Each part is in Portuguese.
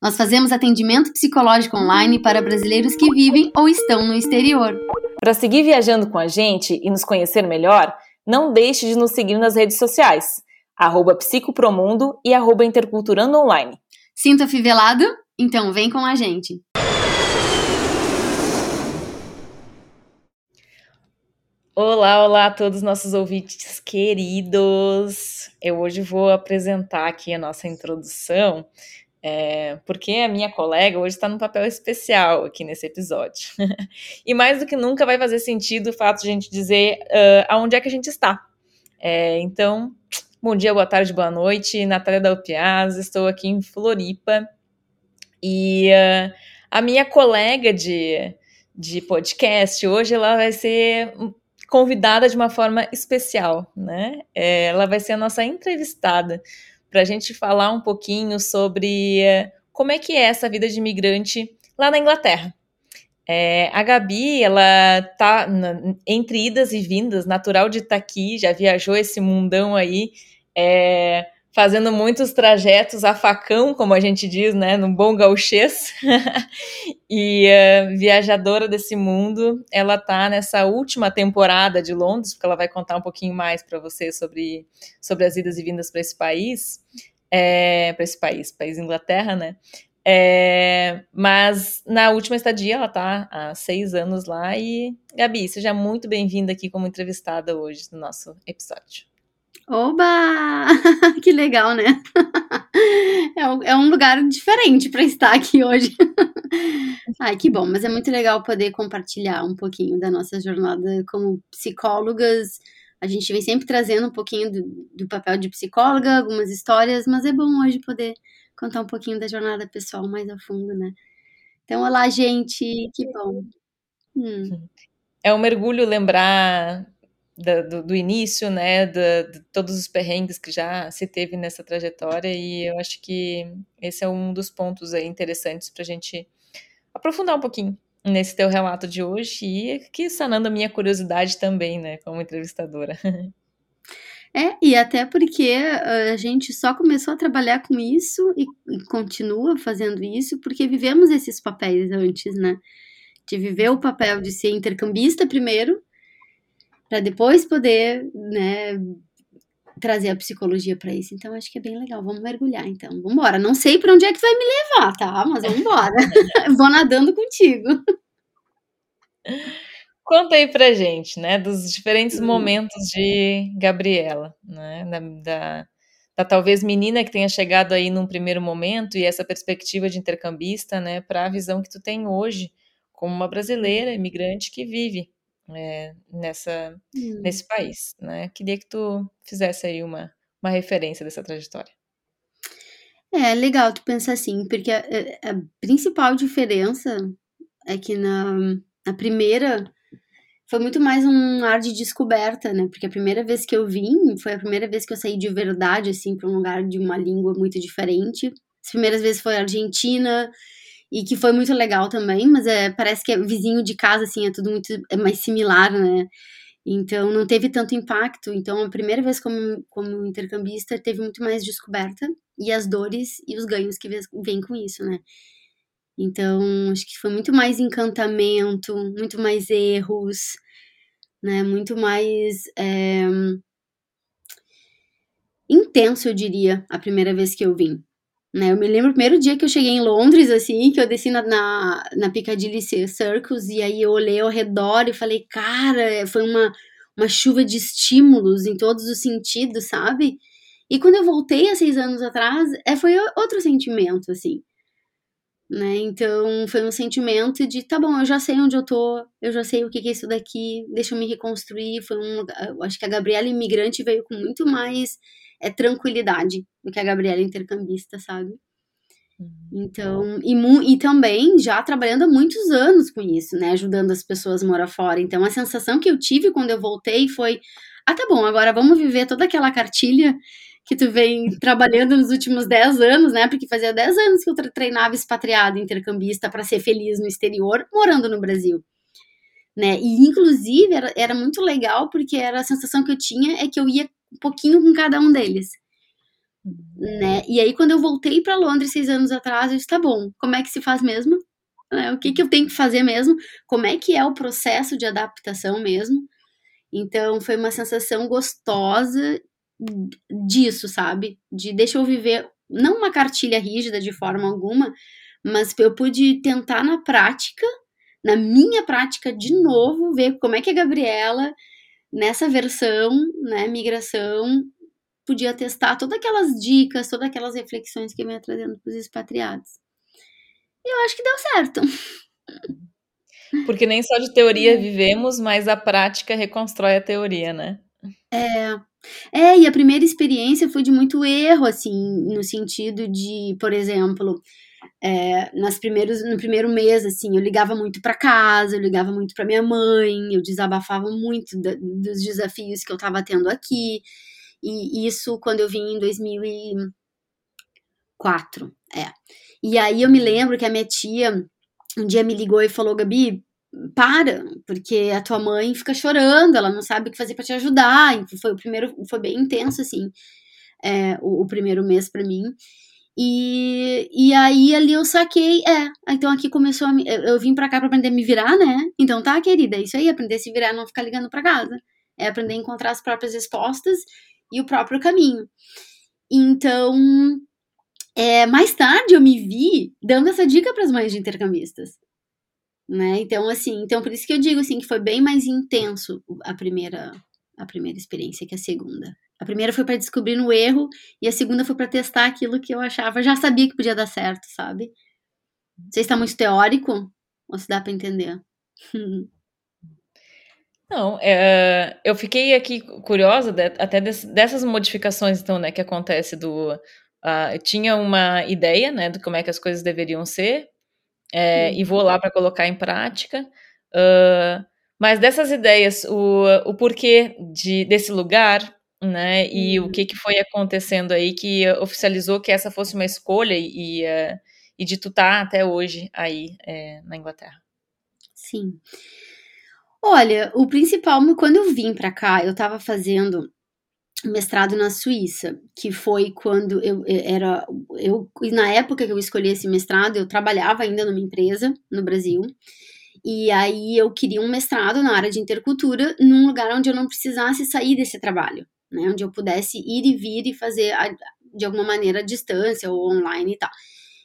Nós fazemos atendimento psicológico online para brasileiros que vivem ou estão no exterior. Para seguir viajando com a gente e nos conhecer melhor, não deixe de nos seguir nas redes sociais, arroba psicopromundo e arroba interculturando online. Sinta fivelado? Então vem com a gente! Olá, olá a todos os nossos ouvintes queridos! Eu hoje vou apresentar aqui a nossa introdução é, porque a minha colega hoje está num papel especial aqui nesse episódio. e mais do que nunca vai fazer sentido o fato de a gente dizer uh, aonde é que a gente está. É, então, bom dia, boa tarde, boa noite. Natália Dalpiaz, estou aqui em Floripa. E uh, a minha colega de, de podcast hoje ela vai ser convidada de uma forma especial, né? É, ela vai ser a nossa entrevistada para a gente falar um pouquinho sobre eh, como é que é essa vida de imigrante lá na Inglaterra. É, a Gabi, ela tá entre idas e vindas, natural de estar tá aqui, já viajou esse mundão aí, é, fazendo muitos trajetos a facão, como a gente diz, né, num bom gauchês, e uh, viajadora desse mundo, ela tá nessa última temporada de Londres, porque ela vai contar um pouquinho mais para você sobre, sobre as idas e vindas para esse país, é, para esse país, país Inglaterra, né, é, mas na última estadia ela tá há seis anos lá e Gabi, seja muito bem-vinda aqui como entrevistada hoje no nosso episódio. Oba! Que legal, né? É um, é lugar diferente para estar aqui hoje. Ai, que bom, mas é muito legal poder compartilhar um pouquinho da nossa jornada como psicólogas. A gente vem sempre trazendo um pouquinho do, do papel de psicóloga, algumas histórias, mas é bom hoje poder contar um pouquinho da jornada pessoal mais a fundo, né? Então, olá, gente, que bom. Hum. É um mergulho lembrar da, do, do, início, né, de, de, todos os perrengues que já se teve nessa trajetória, e eu acho que esse é um dos pontos interessantes para a gente aprofundar um pouquinho nesse teu relato de hoje e que sanando a minha curiosidade também, né, como entrevistadora. É, e até porque a gente só começou a trabalhar com isso e, e continua fazendo isso porque vivemos esses papéis antes, né? De viver o papel de ser intercambista primeiro, para depois poder, né, trazer a psicologia para isso. Então acho que é bem legal. Vamos mergulhar então. Vamos embora. Não sei para onde é que vai me levar, tá? Mas vamos embora. Vou nadando contigo. Conta aí pra gente, né, dos diferentes hum. momentos de Gabriela, né, da, da, da, talvez menina que tenha chegado aí num primeiro momento e essa perspectiva de intercambista, né, para a visão que tu tem hoje como uma brasileira imigrante que vive é, nessa, hum. nesse país, né? Queria que tu fizesse aí uma, uma referência dessa trajetória. É legal tu pensar assim, porque a, a principal diferença é que na, na primeira foi muito mais um ar de descoberta, né? Porque a primeira vez que eu vim foi a primeira vez que eu saí de verdade, assim, para um lugar de uma língua muito diferente. As primeiras vezes foi Argentina, e que foi muito legal também, mas é, parece que é vizinho de casa, assim, é tudo muito é mais similar, né? Então não teve tanto impacto. Então a primeira vez como, como intercambista teve muito mais descoberta e as dores e os ganhos que vêm com isso, né? Então acho que foi muito mais encantamento, muito mais erros, né? Muito mais é, intenso, eu diria, a primeira vez que eu vim. Né? Eu me lembro o primeiro dia que eu cheguei em Londres, assim, que eu desci na, na, na Piccadilly Circus, e aí eu olhei ao redor e falei, cara, foi uma, uma chuva de estímulos em todos os sentidos, sabe? E quando eu voltei há seis anos atrás, é, foi outro sentimento, assim. Né? Então, foi um sentimento de, tá bom, eu já sei onde eu tô, eu já sei o que é isso daqui, deixa eu me reconstruir. Foi um, acho que a Gabriela imigrante veio com muito mais é tranquilidade do que a Gabriela intercambista, sabe? Uhum. Então, e, e também já trabalhando há muitos anos com isso, né? Ajudando as pessoas a morar fora. Então, a sensação que eu tive quando eu voltei foi: ah, tá bom, agora vamos viver toda aquela cartilha que tu vem trabalhando nos últimos 10 anos, né? Porque fazia 10 anos que eu treinava expatriado, intercambista para ser feliz no exterior, morando no Brasil. Né? E inclusive era, era muito legal porque era a sensação que eu tinha é que eu ia um pouquinho com cada um deles né? E aí, quando eu voltei para Londres seis anos atrás, eu disse: tá bom, como é que se faz mesmo? É, o que, que eu tenho que fazer mesmo? Como é que é o processo de adaptação mesmo? Então, foi uma sensação gostosa disso, sabe? De deixa eu viver, não uma cartilha rígida de forma alguma, mas eu pude tentar na prática, na minha prática de novo, ver como é que a Gabriela, nessa versão, né, migração, podia testar todas aquelas dicas, todas aquelas reflexões que eu ia trazendo para os expatriados. E eu acho que deu certo. Porque nem só de teoria é. vivemos, mas a prática reconstrói a teoria, né? É. É, e a primeira experiência foi de muito erro, assim, no sentido de, por exemplo, é, nas primeiros, no primeiro mês, assim, eu ligava muito para casa, eu ligava muito para minha mãe, eu desabafava muito da, dos desafios que eu estava tendo aqui. E isso quando eu vim em 2004, é. E aí eu me lembro que a minha tia um dia me ligou e falou: Gabi, para, porque a tua mãe fica chorando, ela não sabe o que fazer para te ajudar. Foi o primeiro, foi bem intenso, assim, é, o, o, primeiro mês para mim. E, e aí ali eu saquei, é, então aqui começou a, eu, eu vim para cá para aprender a me virar, né? Então tá, querida, é isso aí, aprender a se virar, não ficar ligando para casa. É aprender a encontrar as próprias respostas e o próprio caminho. Então, é, mais tarde eu me vi dando essa dica para as mães de intercambistas. Né? Então, assim, então por isso que eu digo assim que foi bem mais intenso a primeira a primeira experiência que a segunda. A primeira foi para descobrir no erro e a segunda foi para testar aquilo que eu achava, já sabia que podia dar certo, sabe? Não sei se está muito teórico ou se dá para entender. Não, é, eu fiquei aqui curiosa de, até des, dessas modificações, então, né, que acontece do... Uh, tinha uma ideia, né, de como é que as coisas deveriam ser, é, e vou lá para colocar em prática, uh, mas dessas ideias, o, o porquê de, desse lugar, né, e o que, que foi acontecendo aí que oficializou que essa fosse uma escolha e, uh, e de tu estar tá até hoje aí é, na Inglaterra. Sim. Olha, o principal, quando eu vim para cá, eu estava fazendo mestrado na Suíça, que foi quando eu era eu na época que eu escolhi esse mestrado, eu trabalhava ainda numa empresa no Brasil. E aí eu queria um mestrado na área de intercultura, num lugar onde eu não precisasse sair desse trabalho, né? Onde eu pudesse ir e vir e fazer de alguma maneira à distância ou online e tal.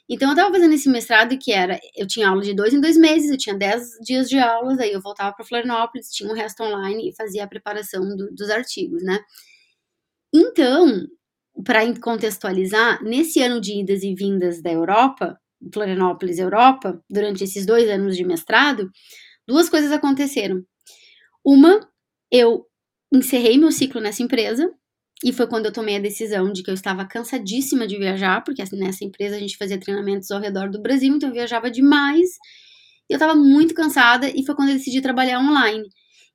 Então eu tava fazendo esse mestrado que era, eu tinha aula de dois em dois meses, eu tinha dez dias de aulas, aí eu voltava para Florianópolis, tinha o resto online e fazia a preparação do, dos artigos, né? Então, para contextualizar, nesse ano de idas e vindas da Europa, Florianópolis, Europa, durante esses dois anos de mestrado, duas coisas aconteceram. Uma, eu encerrei meu ciclo nessa empresa, e foi quando eu tomei a decisão de que eu estava cansadíssima de viajar, porque assim, nessa empresa a gente fazia treinamentos ao redor do Brasil, então eu viajava demais. E eu estava muito cansada e foi quando eu decidi trabalhar online.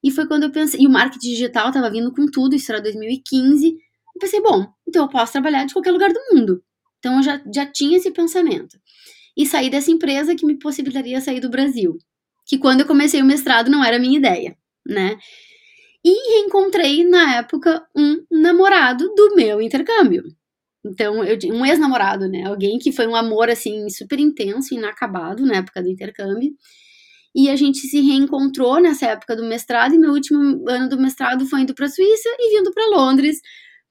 E foi quando eu pensei, e o marketing digital estava vindo com tudo, isso era 2015. Eu pensei, bom, então eu posso trabalhar de qualquer lugar do mundo. Então eu já, já tinha esse pensamento. E sair dessa empresa que me possibilitaria sair do Brasil. Que quando eu comecei o mestrado não era a minha ideia, né? E reencontrei, na época, um namorado do meu intercâmbio. Então, eu, um ex-namorado, né? Alguém que foi um amor, assim, super intenso, inacabado na época do intercâmbio. E a gente se reencontrou nessa época do mestrado, e meu último ano do mestrado foi indo para a Suíça e vindo para Londres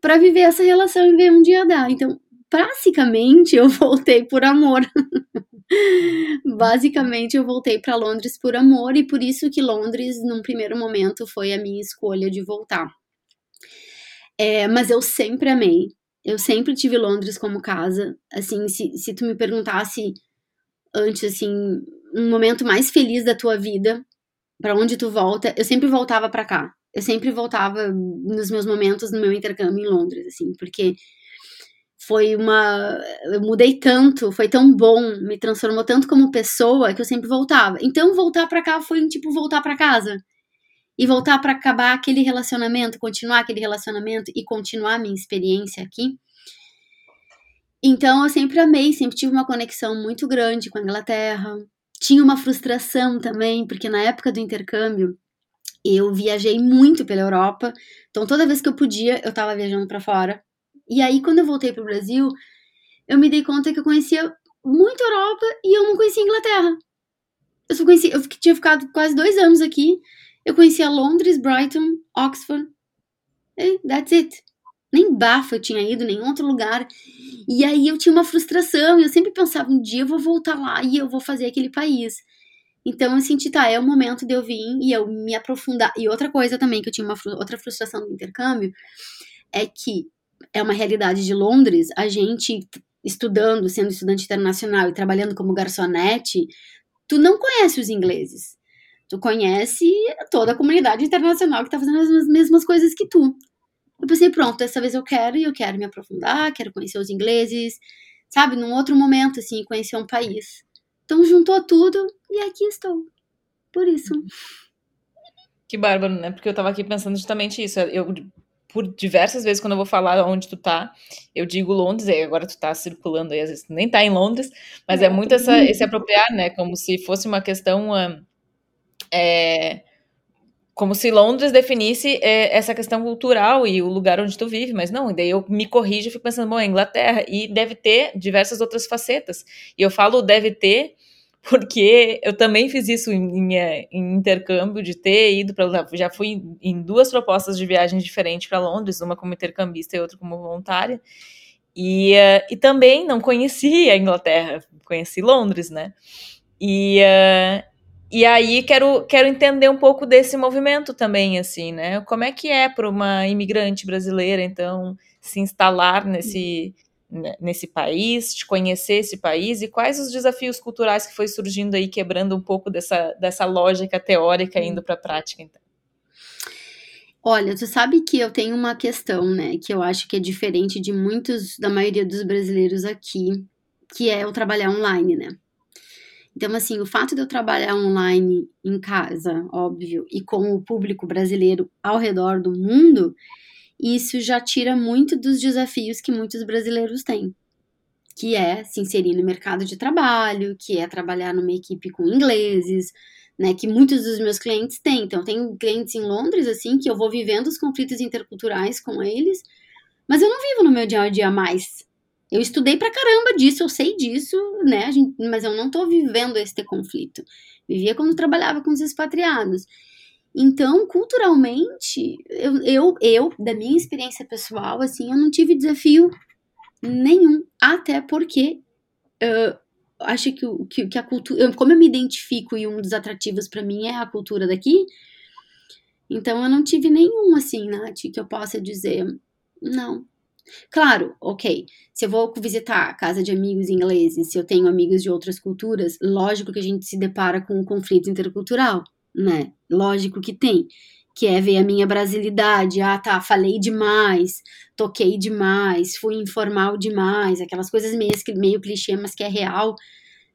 para viver essa relação e ver um dia dar. Então, basicamente, eu voltei por amor. Basicamente, eu voltei para Londres por amor e por isso que Londres, num primeiro momento, foi a minha escolha de voltar. É, mas eu sempre amei. Eu sempre tive Londres como casa. Assim, se, se tu me perguntasse antes, assim, um momento mais feliz da tua vida, para onde tu volta, eu sempre voltava para cá. Eu sempre voltava nos meus momentos no meu intercâmbio em Londres, assim, porque foi uma. Eu mudei tanto, foi tão bom, me transformou tanto como pessoa que eu sempre voltava. Então, voltar para cá foi tipo voltar para casa. E voltar para acabar aquele relacionamento, continuar aquele relacionamento e continuar minha experiência aqui. Então, eu sempre amei, sempre tive uma conexão muito grande com a Inglaterra. Tinha uma frustração também, porque na época do intercâmbio, eu viajei muito pela Europa. Então, toda vez que eu podia, eu estava viajando para fora. E aí, quando eu voltei pro Brasil, eu me dei conta que eu conhecia muito a Europa e eu não conhecia a Inglaterra. Eu só conhecia, eu tinha ficado quase dois anos aqui. Eu conhecia Londres, Brighton, Oxford. That's it. Nem Bafa eu tinha ido, nem outro lugar. E aí eu tinha uma frustração. Eu sempre pensava, um dia eu vou voltar lá e eu vou fazer aquele país. Então eu senti, tá, é o momento de eu vir e eu me aprofundar. E outra coisa também que eu tinha uma outra frustração do intercâmbio é que é uma realidade de Londres, a gente estudando, sendo estudante internacional e trabalhando como garçonete, tu não conhece os ingleses. Tu conhece toda a comunidade internacional que tá fazendo as mesmas coisas que tu. Eu pensei, pronto, dessa vez eu quero e eu quero me aprofundar, quero conhecer os ingleses, sabe? Num outro momento, assim, conhecer um país. Então juntou tudo e aqui estou. Por isso. Que bárbaro, né? Porque eu tava aqui pensando justamente isso. Eu por diversas vezes quando eu vou falar onde tu tá, eu digo Londres, e agora tu tá circulando aí, às vezes nem tá em Londres, mas é, é muito essa, esse apropriar, né, como se fosse uma questão, é, como se Londres definisse é, essa questão cultural e o lugar onde tu vive, mas não, daí eu me corrijo e fico pensando, bom, é Inglaterra, e deve ter diversas outras facetas, e eu falo deve ter, porque eu também fiz isso em, em, em intercâmbio, de ter ido para. Já fui em duas propostas de viagem diferentes para Londres, uma como intercambista e outra como voluntária. E, uh, e também não conheci a Inglaterra, conheci Londres, né? E, uh, e aí quero, quero entender um pouco desse movimento também, assim, né? Como é que é para uma imigrante brasileira, então, se instalar nesse, né, nesse país, de conhecer esse país e quais os desafios culturais que foi surgindo aí, quebrando um pouco dessa, dessa lógica teórica indo para a prática, então. Olha, tu sabe que eu tenho uma questão, né, que eu acho que é diferente de muitos, da maioria dos brasileiros aqui, que é o trabalhar online, né? Então, assim, o fato de eu trabalhar online em casa, óbvio, e com o público brasileiro ao redor do mundo, isso já tira muito dos desafios que muitos brasileiros têm, que é se inserir no mercado de trabalho, que é trabalhar numa equipe com ingleses, né, que muitos dos meus clientes têm. Então, tem clientes em Londres, assim, que eu vou vivendo os conflitos interculturais com eles, mas eu não vivo no meu dia a dia mais. Eu estudei pra caramba disso, eu sei disso, né, gente, mas eu não tô vivendo este conflito. Vivia quando trabalhava com os expatriados. Então, culturalmente, eu, eu, eu, da minha experiência pessoal, assim, eu não tive desafio nenhum, até porque uh, acho que, que, que a cultura, como eu me identifico e um dos atrativos para mim é a cultura daqui, então eu não tive nenhum, assim, Nath, que eu possa dizer, não. Claro, ok, se eu vou visitar a casa de amigos ingleses, se eu tenho amigos de outras culturas, lógico que a gente se depara com um conflito intercultural né? Lógico que tem. Que é ver a minha brasilidade. Ah, tá, falei demais, toquei demais, fui informal demais, aquelas coisas meio, meio clichê, mas que é real,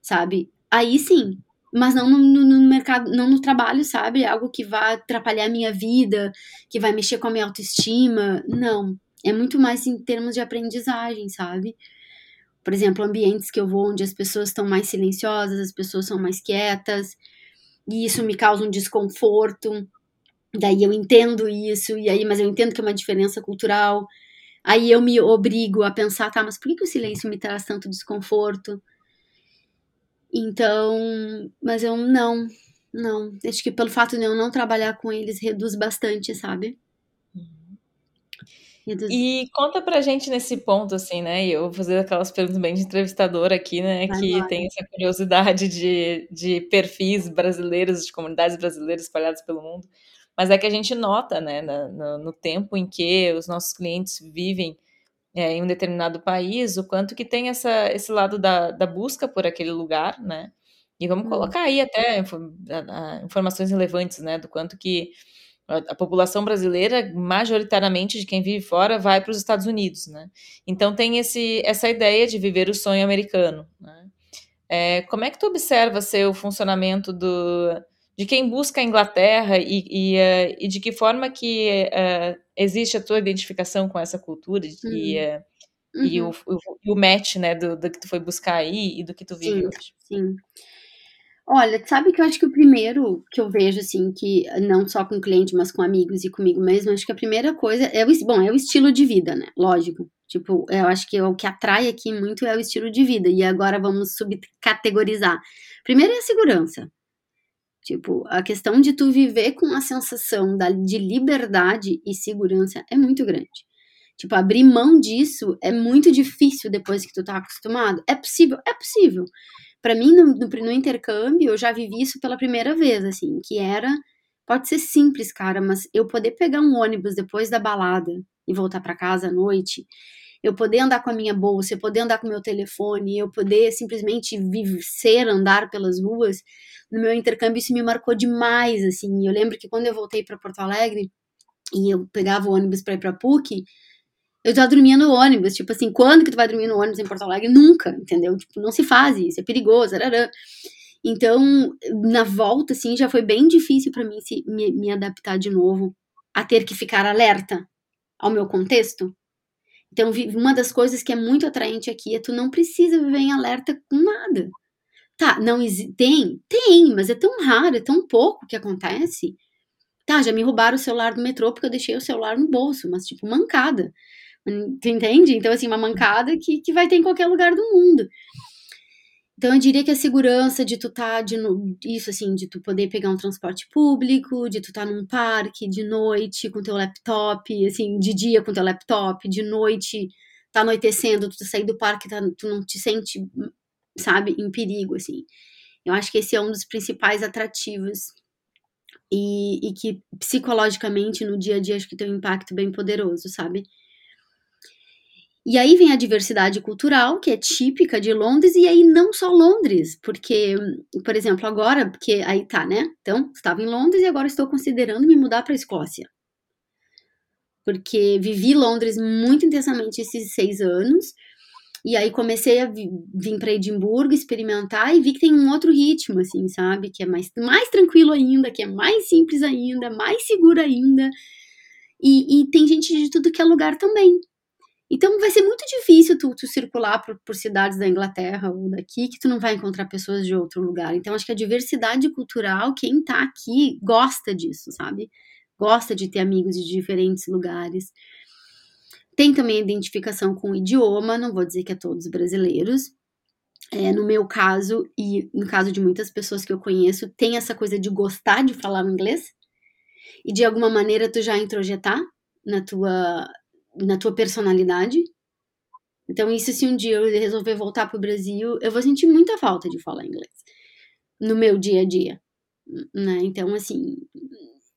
sabe? Aí sim. Mas não no, no, mercado, não no trabalho, sabe? Algo que vai atrapalhar a minha vida, que vai mexer com a minha autoestima. Não. É muito mais em termos de aprendizagem, sabe? Por exemplo, ambientes que eu vou onde as pessoas estão mais silenciosas, as pessoas são mais quietas, e isso me causa um desconforto. Daí eu entendo isso, e aí, mas eu entendo que é uma diferença cultural. Aí eu me obrigo a pensar, tá, mas por que, que o silêncio me traz tanto desconforto? Então, mas eu não, não. Acho que pelo fato de eu não trabalhar com eles reduz bastante, sabe? E conta pra gente nesse ponto, assim, né? E eu vou fazer aquelas perguntas bem de entrevistador aqui, né? Vai que tem essa curiosidade de, de perfis brasileiros, de comunidades brasileiras espalhadas pelo mundo. Mas é que a gente nota, né, no, no tempo em que os nossos clientes vivem é, em um determinado país, o quanto que tem essa, esse lado da, da busca por aquele lugar, né? E vamos hum. colocar aí até informações relevantes, né? Do quanto que a, população brasileira, majoritariamente de quem vive fora, vai para os Estados Unidos, né? Então tem esse, essa ideia de viver o sonho americano. Né? É, como é que tu observa ser o funcionamento do, de quem busca a Inglaterra e, e, uh, e de que forma que uh, existe a tua identificação com essa cultura uhum. e, uh, uhum. e, o, o, o, match né, do, do, que tu foi buscar aí e do que tu vive sim, hoje? Sim. Olha, sabe que eu acho que o primeiro que eu vejo, assim, que não só com cliente, mas com amigos e comigo mesmo, acho que a primeira coisa é o, bom, é o estilo de vida, né? Lógico. Tipo, eu acho que o que atrai aqui muito é o estilo de vida. E agora vamos subcategorizar. Primeiro é a segurança. Tipo, a questão de tu viver com a sensação da, de liberdade e segurança é muito grande. Tipo, abrir mão disso é muito difícil depois que tu tá acostumado. É possível? É possível para mim, no, no, no, intercâmbio, eu já vivi isso pela primeira vez, assim, que era. Pode ser simples, cara, mas eu poder pegar um ônibus depois da balada e voltar para casa à noite, eu poder andar com a minha bolsa, eu poder andar com o meu telefone, eu poder simplesmente viver, andar pelas ruas, no meu intercâmbio isso me marcou demais, assim. Eu lembro que quando eu voltei para Porto Alegre e eu pegava o ônibus para ir para PUC, eu já dormia no ônibus, tipo assim, quando que tu vai dormir no ônibus em Porto Alegre? Nunca, entendeu? Tipo, não se faz isso, é perigoso, arará. Então, na volta, assim, já foi bem difícil para mim se, me, me adaptar de novo a ter que ficar alerta ao meu contexto. Então, uma das coisas que é muito atraente aqui é tu não precisa viver em alerta com nada. Tá, não tem? Tem, mas é tão raro, é tão pouco que acontece. Tá, já me roubaram o celular do metrô porque eu deixei o celular no bolso, mas tipo, mancada. Tu entende? Então, assim, uma mancada que, que vai ter em qualquer lugar do mundo. Então, eu diria que a segurança de tu tá de isso, assim, de tu poder pegar um transporte público, de tu tá num parque de noite com teu laptop, assim, de dia com teu laptop, de noite tá anoitecendo, tu sair do parque, tá, tu não te sente, sabe, em perigo, assim. Eu acho que esse é um dos principais atrativos e, e que psicologicamente no dia a dia acho que tem um impacto bem poderoso, sabe? E aí vem a diversidade cultural, que é típica de Londres, e aí não só Londres, porque, por exemplo, agora, porque aí tá, né? Então, estava em Londres e agora estou considerando me mudar para a Escócia. Porque vivi Londres muito intensamente esses seis anos, e aí comecei a vir para Edimburgo, experimentar e vi que tem um outro ritmo, assim, sabe? Que é mais, mais tranquilo ainda, que é mais simples ainda, mais seguro ainda. E, e tem gente de tudo que é lugar também. Então vai ser muito difícil tu, tu circular por, por, cidades da Inglaterra ou daqui que tu não vai encontrar pessoas de outro lugar. Então acho que a diversidade cultural, quem tá aqui gosta disso, sabe? Gosta de ter amigos de diferentes lugares. Tem também a identificação com o idioma, não vou dizer que é todos brasileiros. É, no meu caso, e no caso de muitas pessoas que eu conheço, tem essa coisa de gostar de falar inglês e de alguma maneira tu já introjetar na tua na tua personalidade. Então, isso se um dia eu resolver voltar para o Brasil, eu vou sentir muita falta de falar inglês no meu dia a dia, né? Então, assim,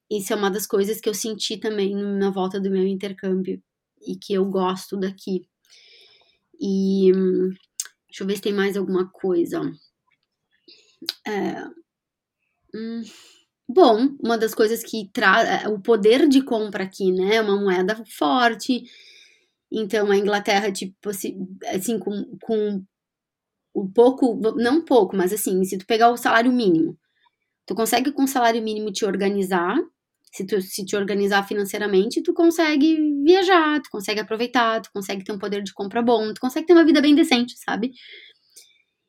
isso é uma das coisas que eu senti também na volta do meu intercâmbio e que eu gosto daqui. E deixa eu ver se tem mais alguma coisa. É, hum, Bom, uma das coisas que traz é, o poder de compra aqui, né? É uma moeda forte. Então, a Inglaterra, tipo, assim, assim com, com um pouco, não pouco, mas assim, se tu pegar o salário mínimo, tu consegue com o salário mínimo te organizar, se tu se te organizar financeiramente, tu consegue viajar, tu consegue aproveitar, tu consegue ter um poder de compra bom, tu consegue ter uma vida bem decente, sabe?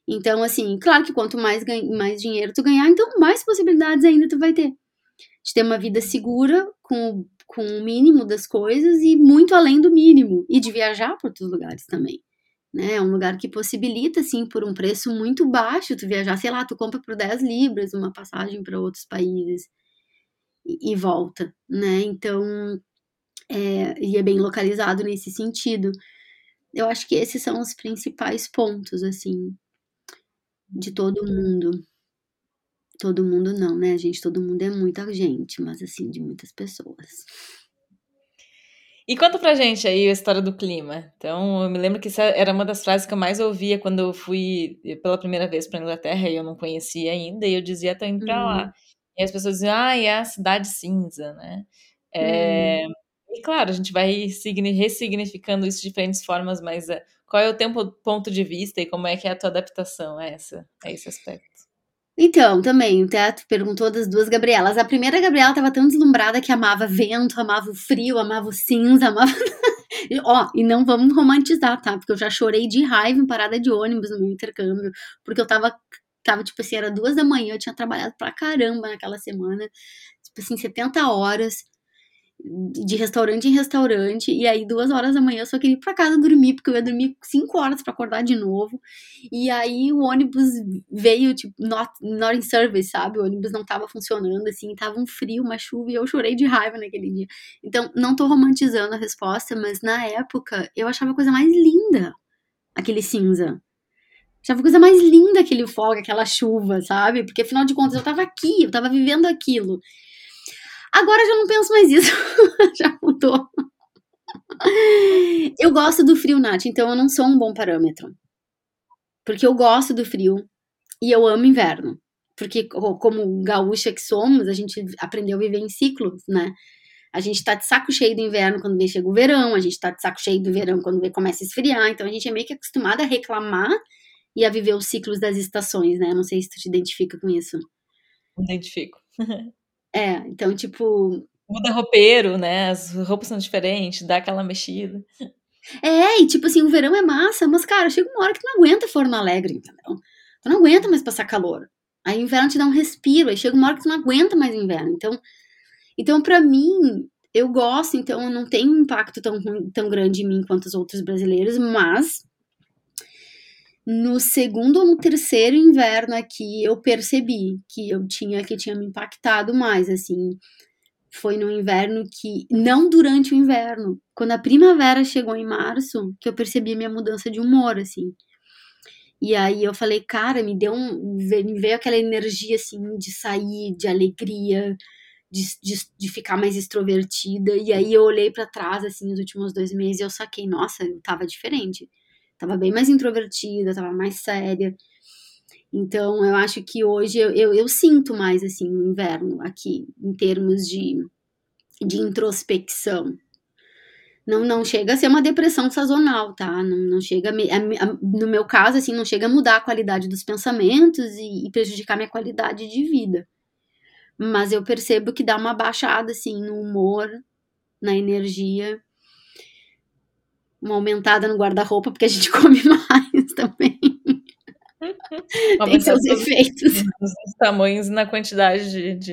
Então, assim, claro que quanto mais, mais dinheiro tu ganhar, então mais possibilidades ainda tu vai ter. De ter uma vida segura, com, com o mínimo das coisas e muito além do mínimo. E de viajar para outros lugares também. Né? É um lugar que possibilita, assim, por um preço muito baixo, tu viajar, sei lá, tu compra por 10 libras uma passagem para outros países e, e, volta, né? Então, é, e é bem localizado nesse sentido. Eu acho que esses são os principais pontos, assim, de todo mundo. Todo mundo não, né, gente? Todo mundo é muita gente, mas assim, de muitas pessoas. E conta pra gente aí a história do clima. Então, eu me lembro que essa era uma das frases que eu mais ouvia quando eu fui pela primeira vez pra Inglaterra e eu não conhecia ainda, e eu dizia, tô indo pra lá. Uhum. E as pessoas dizem, ah, é a cidade cinza, né? É, Uhum. E claro, a gente vai ressignificando isso de diferentes formas, mas é, qual é o teu ponto de vista e como é que é a tua adaptação a, essa, a esse aspecto? Então, também, o teto perguntou das duas Gabrielas. A primeira Gabriela estava tão deslumbrada que amava vento, amava o frio, amava o cinza, amava. Ó, e não vamos romantizar, tá? Porque eu já chorei de raiva em parada de ônibus no meu intercâmbio, porque eu tava, tava tipo assim, era duas da manhã, eu tinha trabalhado pra caramba naquela semana, tipo assim, 70 horas de restaurante em restaurante, e aí duas horas da manhã eu só queria ir pra casa dormir, porque eu ia dormir cinco horas para acordar de novo, e aí o ônibus veio, tipo, not, not in service, sabe? O ônibus não tava funcionando, assim, tava um frio, uma chuva, e eu chorei de raiva naquele dia. Então, não tô romantizando a resposta, mas na época eu achava a coisa mais linda aquele cinza. Achava a coisa mais linda aquele fogo, aquela chuva, sabe? Porque afinal de contas eu tava aqui, eu tava vivendo aquilo. Agora já não penso mais isso. já mudou. Eu gosto do frio, Nath, então eu não sou um bom parâmetro. Porque eu gosto do frio e eu amo inverno. Porque, como gaúcha que somos, a gente aprendeu a viver em ciclos, né? A gente tá de saco cheio do inverno quando vem chega o verão, a gente tá de saco cheio do verão quando vem começa a esfriar, então a gente é meio que acostumada a reclamar e a viver os ciclos das estações, né? Não sei se tu te identifica com isso. Identifico. É, então, tipo. Muda roupeiro, né? As roupas são diferentes, dá aquela mexida. É, e tipo assim, o verão é massa, mas, cara, chega uma hora que tu não aguenta Forno Alegre, entendeu? Tu não aguenta mais passar calor. Aí o inverno te dá um respiro, aí chega uma hora que tu não aguenta mais o inverno. Então, então para mim, eu gosto, então não tem um impacto tão, tão grande em mim quanto os outros brasileiros, mas no segundo ou no terceiro inverno aqui eu percebi que eu tinha que tinha me impactado mais assim. Foi no inverno que não durante o inverno quando a primavera chegou em março que eu percebi a minha mudança de humor assim. E aí eu falei cara me deu um me veio aquela energia assim de sair de alegria de, de, de ficar mais extrovertida. E aí eu olhei para trás assim nos últimos dois meses e eu saquei nossa eu tava diferente Tava bem mais introvertida, tava mais séria. Então, eu acho que hoje eu, eu, eu sinto mais, assim, o inverno aqui, em termos de, de introspecção. Não, não chega a ser uma depressão sazonal, tá? Não, não chega, a, a, no meu caso, assim, não chega a mudar a qualidade dos pensamentos e, e prejudicar minha qualidade de vida. Mas eu percebo que dá uma baixada, assim, no humor, na energia, uma aumentada no guarda-roupa, porque a gente come mais também. Tem seus efeitos. Os tamanhos na quantidade de. de...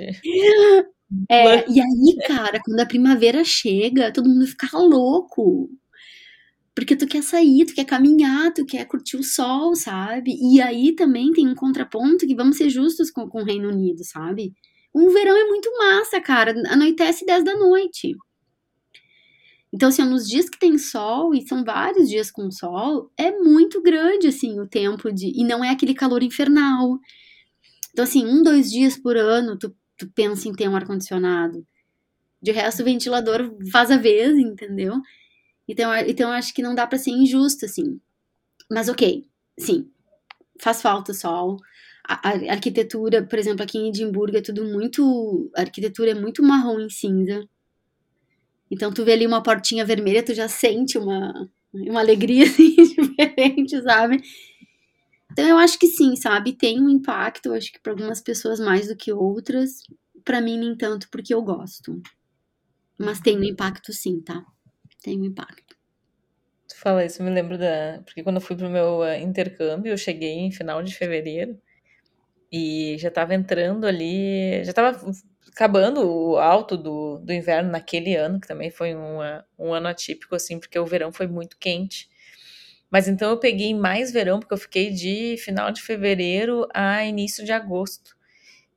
É, e aí, cara, quando a primavera chega, todo mundo fica louco. Porque tu quer sair, tu quer caminhar, tu quer curtir o sol, sabe? E aí também tem um contraponto que vamos ser justos com, com o Reino Unido, sabe? O verão é muito massa, cara. Anoitece 10 da noite. Então, assim, nos dias que tem sol, e são vários dias com sol, é muito grande, assim, o tempo de. E não é aquele calor infernal. Então, assim, um, dois dias por ano, tu, tu pensa em ter um ar-condicionado. De resto, o ventilador faz a vez, entendeu? Então, então acho que não dá para ser injusto, assim. Mas, ok, sim, faz falta sol. A, a, arquitetura, por exemplo, aqui em Edimburgo é tudo muito. A arquitetura é muito marrom e cinza. Então tu vê ali uma portinha vermelha, tu já sente uma, uma alegria assim, diferente, sabe? Então eu acho que sim, sabe? Tem um impacto, eu acho que para algumas pessoas mais do que outras, para mim nem tanto porque eu gosto. Mas tem um impacto sim, tá? Tem um impacto. Tu fala isso, eu me lembro da, porque quando eu fui pro meu uh, intercâmbio, eu cheguei em final de fevereiro e já tava entrando ali, já tava acabando o alto do, do inverno naquele ano, que também foi um, um ano atípico, assim, porque o verão foi muito quente. Mas então eu peguei mais verão, porque eu fiquei de final de fevereiro a início de agosto.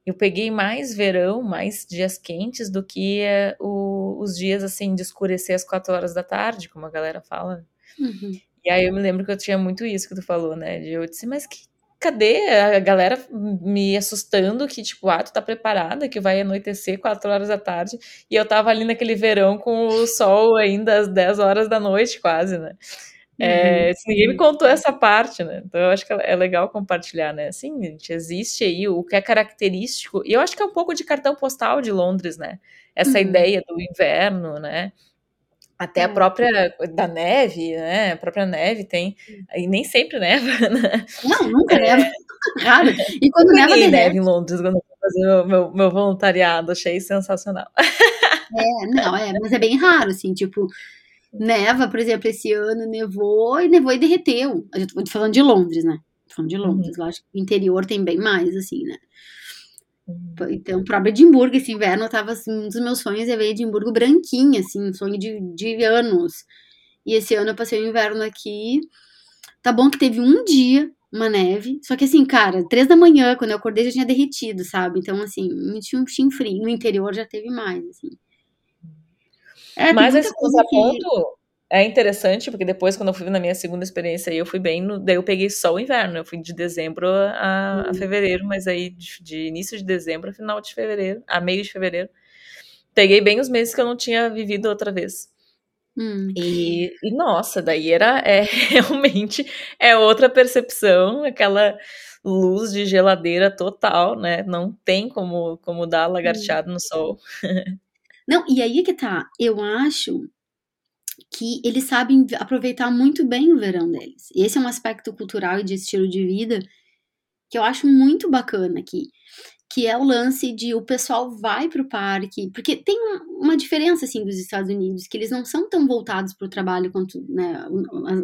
Eu peguei mais verão, mais dias quentes do que uh, o, os dias assim de escurecer às quatro horas da tarde, como a galera fala. Uhum. E aí eu me lembro que eu tinha muito isso que tu falou, né? De eu disse, mas que cadê a galera me assustando que, tipo, ah, tu tá preparada, que vai anoitecer 4 horas da tarde, e eu tava ali naquele verão com o sol ainda às 10 horas da noite, quase, né? É, ninguém me contou essa parte, né? Então eu acho que é legal compartilhar, né? Assim, gente, existe aí o que é característico, e eu acho que é um pouco de cartão postal de Londres, né? Essa uhum. ideia do inverno, né? Até a própria da neve, né? A própria neve tem. E nem sempre neva, né? Não, nunca é. neva. Raro. E quando neva, tem neve em Londres, quando eu fui fazer meu, meu, voluntariado, achei sensacional. É, não, é, mas é bem raro, assim, tipo, neva, por exemplo, esse ano nevou e nevou e derreteu. Eu tô falando de Londres, né? Tô falando de Londres, uhum. acho que o interior tem bem mais, assim, né? Uhum. Então, para Edimburgo, esse inverno, eu tava, assim, um dos meus sonhos é ver Edimburgo branquinha, assim, um sonho de, de anos. E esse ano eu passei o inverno aqui. Tá bom que teve um dia, uma neve, só que assim, cara, três da manhã, quando eu acordei, já tinha derretido, sabe? Então, assim, tinha um frio. No interior já teve mais, assim. É, Mas esse contraponto que... é interessante, porque depois, quando eu fui na minha segunda experiência aí, eu fui bem, no... daí eu peguei só o inverno, eu fui de dezembro a, a fevereiro, mas aí de, de, início de dezembro a final de fevereiro, a meio de fevereiro. Peguei bem os meses que eu não tinha vivido outra vez. Hum. E, e, nossa, daí era é, realmente é outra percepção, aquela luz de geladeira total, né? Não tem como, como dar lagarteado hum. no sol. Não, e aí que tá. Eu acho que eles sabem aproveitar muito bem o verão deles. Esse é um aspecto cultural e de estilo de vida que eu acho muito bacana aqui. Que é o lance de o pessoal vai pro parque, porque tem uma diferença assim dos Estados Unidos, que eles não são tão voltados pro trabalho quanto né,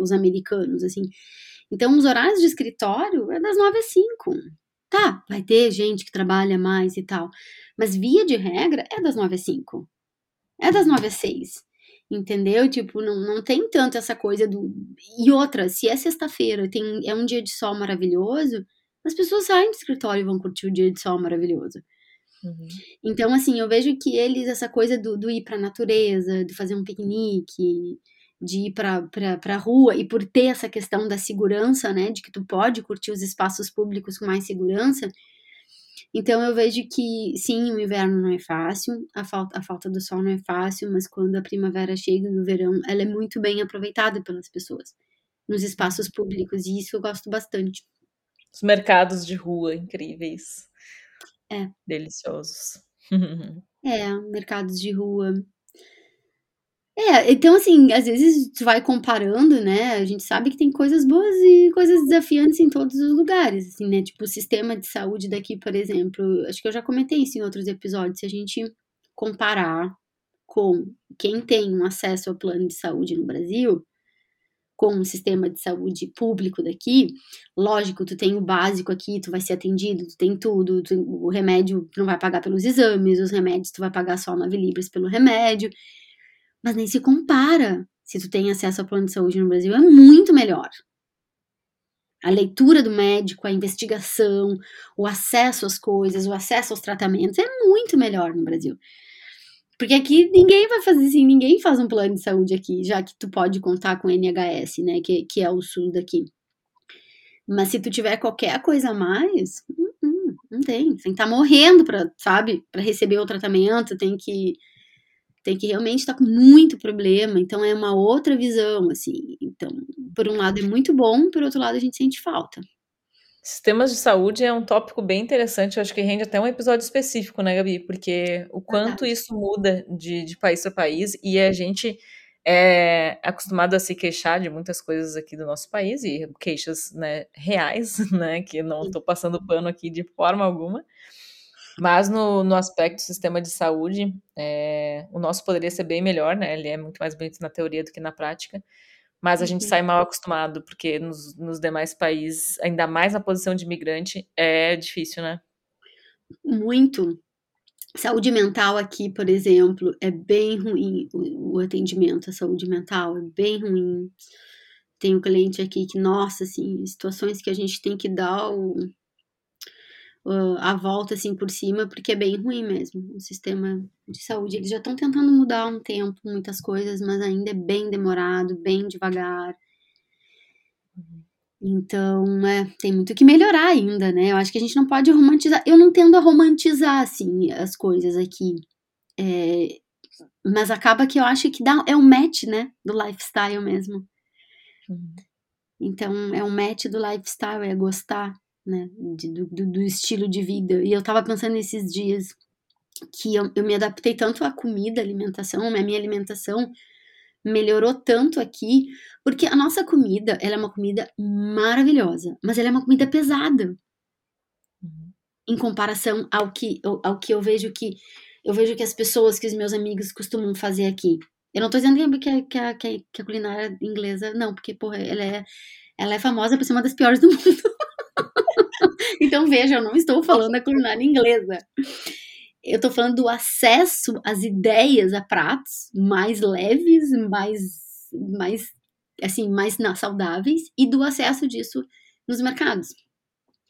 os americanos, assim. Então, os horários de escritório é das nove às cinco. Tá, vai ter gente que trabalha mais e tal. Mas via de regra é das nove às cinco é das nove às seis. Entendeu? Tipo, não, não tem tanto essa coisa do. E outra, se é sexta-feira tem é um dia de sol maravilhoso, as pessoas saem do escritório e vão curtir o dia de sol maravilhoso. Uhum. Então, assim, eu vejo que eles, essa coisa do, do ir pra natureza, de fazer um piquenique, de ir pra, pra, pra rua, e por ter essa questão da segurança, né, de que tu pode curtir os espaços públicos com mais segurança, então eu vejo que sim, o inverno não é fácil, a falta, a falta do sol não é fácil, mas quando a primavera chega e o verão, ela é muito bem aproveitada pelas pessoas nos espaços públicos, e isso eu gosto bastante. Os mercados de rua incríveis. É. Deliciosos. é, mercados de rua. É, então assim, às vezes tu vai comparando, né? A gente sabe que tem coisas boas e coisas desafiantes em todos os lugares, assim, né? Tipo, o sistema de saúde daqui, por exemplo, acho que eu já comentei isso em outros episódios, se a gente comparar com quem tem um acesso ao plano de saúde no Brasil, com o sistema de saúde público daqui, lógico, tu tem o básico aqui, tu vai ser atendido, tu tem tudo, tu, o remédio tu não vai pagar pelos exames, os remédios tu vai pagar só 9 libras pelo remédio, mas nem se compara se tu tem acesso ao plano de saúde no Brasil, é muito melhor. A leitura do médico, a investigação, o acesso às coisas, o acesso aos tratamentos é muito melhor no Brasil. Porque aqui ninguém vai fazer assim, ninguém faz um plano de saúde aqui, já que tu pode contar com o NHS, né, que, que é o sul daqui. Mas se tu tiver qualquer coisa a mais, não, hum, hum, não tem. Tem que estar tá morrendo para, sabe, para receber o tratamento, tem que tem que realmente estar tá com muito problema, então é uma outra visão, assim. Então, por um lado é muito bom, por outro lado a gente sente falta. Sistemas de saúde é um tópico bem interessante, eu acho que rende até um episódio específico, né, Gabi? Porque o quanto isso muda de, de país para país e a gente é acostumado a se queixar de muitas coisas aqui do nosso país e queixas né, reais, né? Que não estou passando pano aqui de forma alguma. Mas no, no aspecto do sistema de saúde, é, o nosso poderia ser bem melhor, né? Ele é muito mais bonito na teoria do que na prática. Mas a gente uhum. sai mal acostumado, porque nos, nos demais países, ainda mais na posição de imigrante, é difícil, né? Muito. Saúde mental aqui, por exemplo, é bem ruim o, o atendimento à saúde mental, é bem ruim. Tem um cliente aqui que, nossa, assim, situações que a gente tem que dar o, uh, a volta assim por cima, porque é bem ruim mesmo. O sistema de saúde, eles já estão tentando mudar há um tempo muitas coisas, mas ainda é bem demorado, bem devagar. Então, é, tem muito que melhorar ainda, né? Eu acho que a gente não pode romantizar. Eu não tendo a romantizar, assim, as coisas aqui. É, mas acaba que eu acho que dá, é um match, né? Do lifestyle mesmo. Uhum. Então, é um match do lifestyle, é gostar, né, de, do, do, estilo de vida. E eu tava pensando nesses dias que eu, eu me adaptei tanto à comida, alimentação, a minha alimentação melhorou tanto aqui, porque a nossa comida, ela é uma comida maravilhosa, mas ela é uma comida pesada. Uhum. Em comparação ao que, ao que eu vejo que eu vejo que as pessoas, que os meus amigos costumam fazer aqui. Eu não tô dizendo que a, que a, que a culinária inglesa, não, porque, porra, ela é, ela é famosa por ser uma das piores do mundo. Então, veja, eu não estou falando da culinária inglesa. Eu estou falando do acesso às ideias, a pratos mais leves, mais, mais assim, mais saudáveis e do acesso disso nos mercados.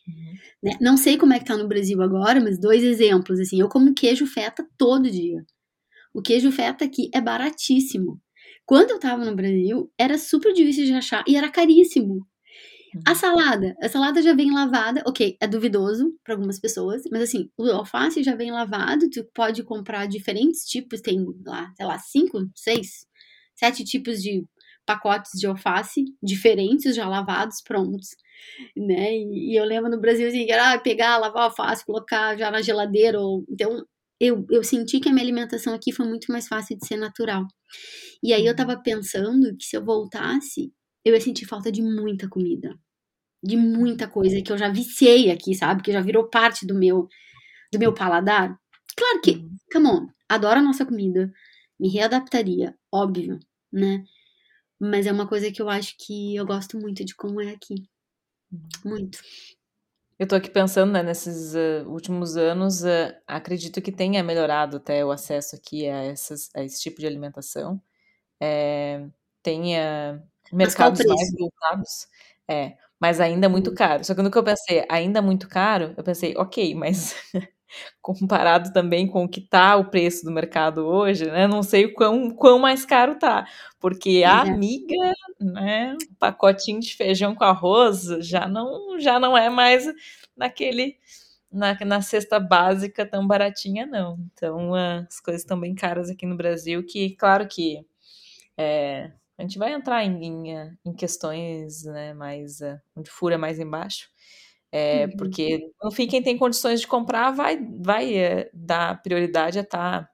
Uhum. Né? Não sei como é que tá no Brasil agora, mas dois exemplos, assim, eu como queijo feta todo dia. O queijo feta aqui é baratíssimo. Quando eu tava no Brasil, era super difícil de achar e era caríssimo. A uhum. salada, a salada já vem lavada, ok, é duvidoso para algumas pessoas, mas assim, o alface já vem lavado, tu pode comprar diferentes tipos, tem lá, sei lá, cinco, seis, sete tipos de pacotes de alface diferentes, já lavados, prontos, né? E, e eu lembro no Brasil assim, que era ah, pegar, lavar alface, colocar já na geladeira, ou, então eu, eu senti que a minha alimentação aqui foi muito mais fácil de ser natural. E aí eu tava uhum. pensando que se eu voltasse, eu ia sentir falta de muita comida. De muita coisa que eu já viciei aqui, sabe? Que já virou parte do meu do meu paladar. Claro que, uhum. come on, adoro a nossa comida. Me readaptaria, óbvio, né? Mas é uma coisa que eu acho que eu gosto muito de como é aqui. Uhum. Muito. Eu tô aqui pensando, né, nesses uh, últimos anos, uh, acredito que tenha melhorado até o acesso aqui a, essas, a esse tipo de alimentação. É, tenha mercados mais voltados. É, mas ainda muito hum. caro. Só que no que eu pensei, ainda muito caro, eu pensei, ok, mas comparado também com o que tá o preço do mercado hoje, né? Não sei o quão, quão mais caro tá. Porque a amiga, né, um pacotinho de feijão com arroz já não, já não é mais naquele na, na cesta básica tão baratinha, não. Então, as coisas estão bem caras aqui no Brasil, que, claro que é, a gente vai entrar em, em, em questões né, mais uh, onde fura mais embaixo. É, uhum. Porque, no fim, quem tem condições de comprar vai, vai é, dar prioridade a estar tá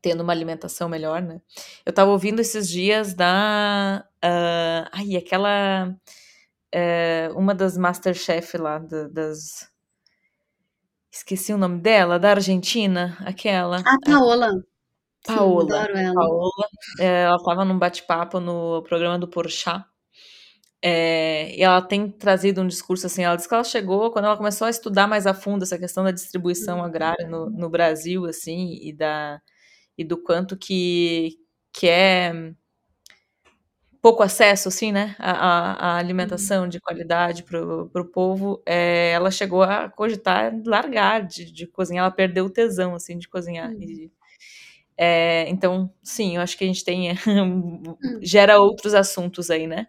tendo uma alimentação melhor, né? Eu estava ouvindo esses dias da. Uh, ai, aquela. Uh, uma das Masterchef lá, da, das. Esqueci o nome dela, da Argentina, aquela. A Paola. Paola. Sim, adoro ela. Paola, é, ela estava num bate-papo no programa do Porchat. É, e ela tem trazido um discurso assim. Ela disse que ela chegou quando ela começou a estudar mais a fundo essa questão da distribuição agrária no, no Brasil, assim, e da e do quanto que que é pouco acesso, assim, né, a, a alimentação de qualidade para o povo, é, ela chegou a cogitar largar de, de, cozinhar, ela perdeu o tesão, assim, de cozinhar. Uhum. E, é, então, sim, eu acho que a gente tem. gera outros assuntos aí, né?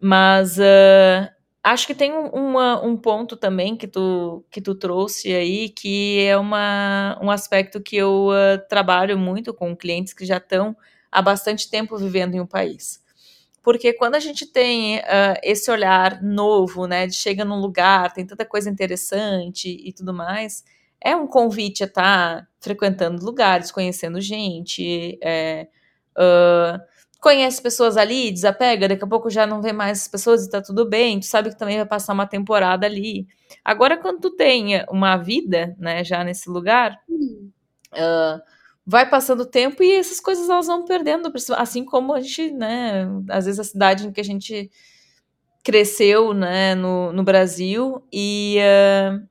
Mas uh, acho que tem uma, um ponto também que tu, que tu trouxe aí, que é uma, um aspecto que eu uh, trabalho muito com clientes que já estão há bastante tempo vivendo em um país. Porque quando a gente tem uh, esse olhar novo, né, de chega num lugar, tem tanta coisa interessante e tudo mais, é um convite a estar tá frequentando lugares, conhecendo gente, é, uh, conhece pessoas ali, desapega, daqui a pouco já não vê mais as pessoas e tá tudo bem, tu sabe que também vai passar uma temporada ali. Agora, quando tu tem uma vida, né, já nesse lugar, uh, vai passando o tempo e essas coisas elas vão perdendo, assim como a gente, né, às vezes a cidade em que a gente cresceu, né, no, no Brasil e uh,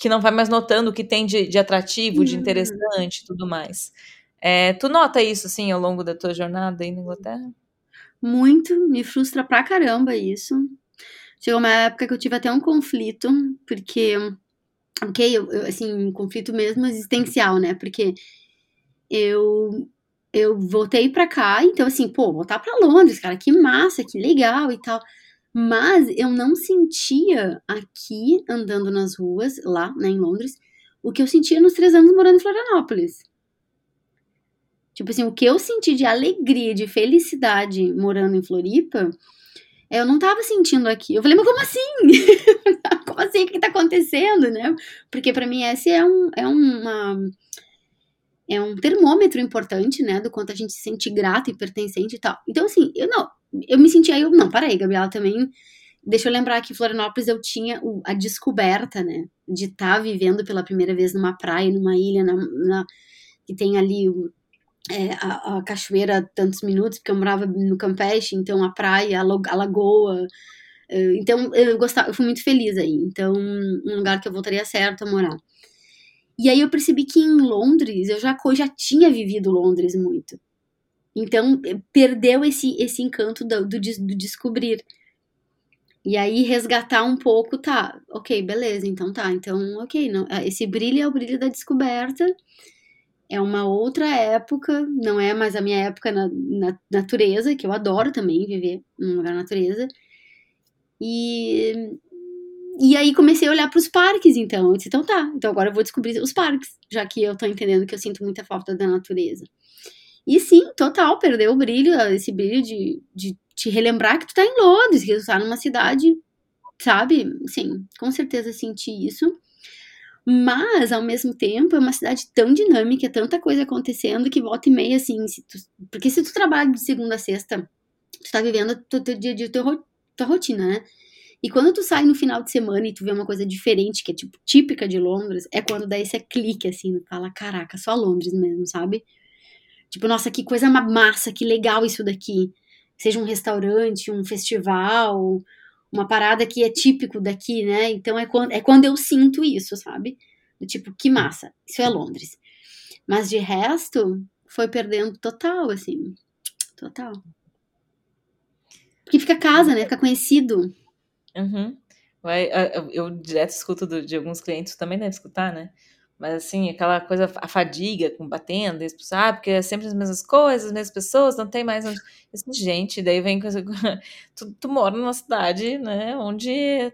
que não vai mais notando o que tem de, de atrativo, de uhum. interessante e tudo mais. É, tu nota isso, assim, ao longo da tua jornada aí na Inglaterra? Muito, me frustra pra caramba isso. Chegou uma época que eu tive até um conflito, porque, ok, eu, eu, assim, um conflito mesmo existencial, né? Porque eu eu voltei pra cá, então assim, pô, voltar pra Londres, cara, que massa, que legal e tal. Mas eu não sentia aqui, andando nas ruas, lá, né, em Londres, o que eu sentia nos três anos morando em Florianópolis. Tipo assim, o que eu senti de alegria, de felicidade morando em Floripa, eu não tava sentindo aqui. Eu falei, mas como assim? como assim? O que tá acontecendo, né? Porque para mim esse é um, é uma é um termômetro importante, né, do quanto a gente se sente grato e pertencente e tal. Então, assim, eu não, eu me senti aí, eu, não, para aí, Gabriela, também, deixa eu lembrar que Florianópolis eu tinha o, a descoberta, né, de estar tá vivendo pela primeira vez numa praia, numa ilha, na, na que tem ali é, a, a, cachoeira tantos minutos, porque eu morava no Campeche, então a praia, a, a lagoa, é, então eu gostava, eu fui muito feliz aí, então um lugar que eu voltaria certo a morar. E aí eu percebi que em Londres, eu já, já tinha vivido Londres muito. Então, eh, perdeu esse, esse encanto do, do, do descobrir. E aí, resgatar um pouco, tá, ok, beleza, então tá, então, ok, não, eh, esse brilho é o brilho da descoberta, é uma outra época, não é mais a minha época na, na natureza, que eu adoro também viver num lugar na natureza, e e aí comecei a olhar para os parques, então. Eu disse, então tá, então agora eu vou descobrir os parques, já que eu tô entendendo que eu sinto muita falta da natureza. E sim, total, perdeu o brilho, esse brilho de, de te relembrar que tu tá em Londres, que tu tá numa cidade, sabe? Sim, com certeza senti isso. Mas, ao mesmo tempo, é uma cidade tão dinâmica, é tanta coisa acontecendo que volta e meia, assim, se tu, porque se tu trabalha de segunda a sexta, tu tá vivendo teu, teu dia a dia, tua rotina, né? E quando tu sai no final de semana e tu vê uma coisa diferente, que é tipo típica de Londres, é quando dá esse clique assim, fala, caraca, só Londres mesmo, sabe? Tipo, nossa, que coisa massa, que legal isso daqui. Seja um restaurante, um festival, uma parada que é típico daqui, né? Então é quando, é quando eu sinto isso, sabe? Tipo, que massa, isso é Londres. Mas de resto, foi perdendo total, assim. Total. Porque fica casa, né? Fica conhecido. Uhum. Vai, eu direto escuto do, de alguns clientes, também deve escutar, né? Mas assim, aquela coisa, a fadiga com batendo, sabe? Porque é sempre as mesmas coisas, as mesmas pessoas, não tem mais onde. Assim, gente, daí vem coisa. tu, tu mora numa cidade, né? Onde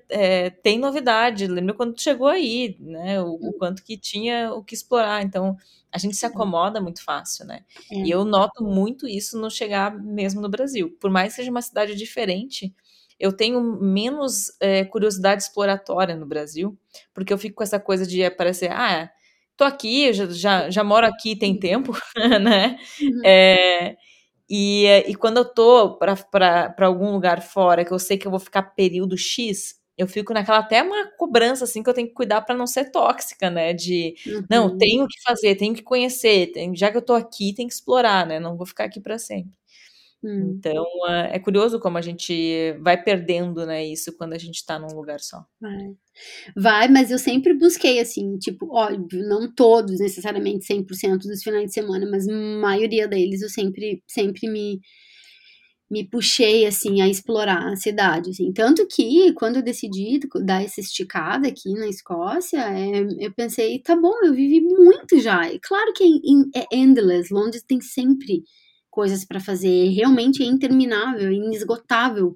é, tem novidade. Lembra quando tu chegou aí, né? O, o, quanto que tinha o que explorar. Então, a gente se acomoda muito fácil, né? É. E eu noto muito isso no chegar mesmo no Brasil. Por mais que seja uma cidade diferente eu tenho menos é, curiosidade exploratória no Brasil, porque eu fico com essa coisa de aparecer, ah, tô aqui, já, já, já moro aqui tem uhum. tempo, né? Uhum. É, e, e quando eu tô para algum lugar fora, que eu sei que eu vou ficar período X, eu fico naquela até uma cobrança assim que eu tenho que cuidar para não ser tóxica, né? De uhum. não, tenho que fazer, tenho que conhecer, tem, já que eu tô aqui, tem que explorar, né? Não vou ficar aqui para sempre. Hum. Então, é curioso como a gente vai perdendo, né, isso quando a gente tá num lugar só. Vai. Vai, mas eu sempre busquei, assim, tipo, óbvio, não todos necessariamente 100% dos finais de semana, mas a maioria deles eu sempre, sempre me, me puxei, assim, a explorar a cidade, assim. Tanto que, quando eu decidi dar essa esticada aqui na Escócia, é, eu pensei, tá bom, eu vivi muito já. Claro que é, é endless, Londres tem sempre coisas para fazer, realmente é interminável, inesgotável.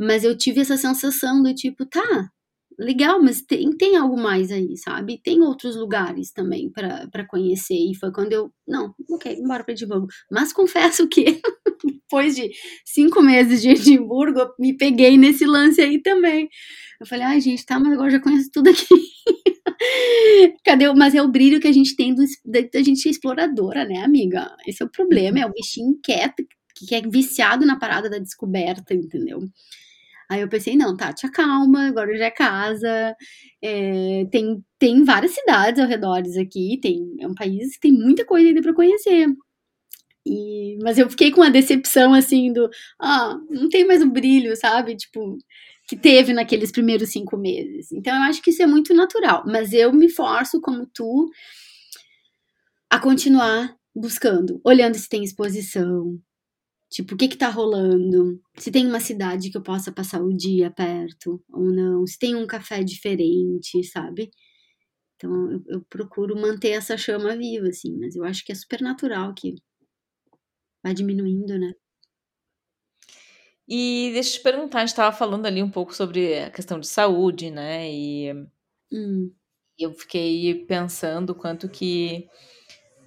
Mas eu tive essa sensação do tipo, tá, legal, mas tem, tem algo mais aí, sabe? Tem outros lugares também para conhecer. E foi quando eu, não, ok, bora para Edimburgo. Mas confesso que depois de cinco meses de Edimburgo, eu me peguei nesse lance aí também. Eu falei, ai, gente, tá, mas agora já conheço tudo aqui. Cadê o. Mas é o brilho que a gente tem do, da, gente ser exploradora, né, amiga? Esse é o problema, é o bichinho inquieto que é viciado na parada da descoberta, entendeu? Aí eu pensei, não, te acalma, agora já é casa. É, tem, tem várias cidades ao redor aqui, tem, é um país que tem muita coisa ainda para conhecer. E, mas eu fiquei com uma decepção assim do, ah, não tem mais o brilho, sabe? Tipo, que teve naqueles primeiros cinco meses. Então eu acho que isso é muito natural, mas eu me forço, como tu, a continuar buscando, olhando se tem exposição, tipo, o que que tá rolando, se tem uma cidade que eu possa passar o dia perto ou não, se tem um café diferente, sabe? Então eu, eu procuro manter essa chama viva, assim, mas eu acho que é super natural que vai diminuindo, né? E deixa eu te perguntar, a gente estava falando ali um pouco sobre a questão de saúde, né? E hum. eu fiquei pensando quanto que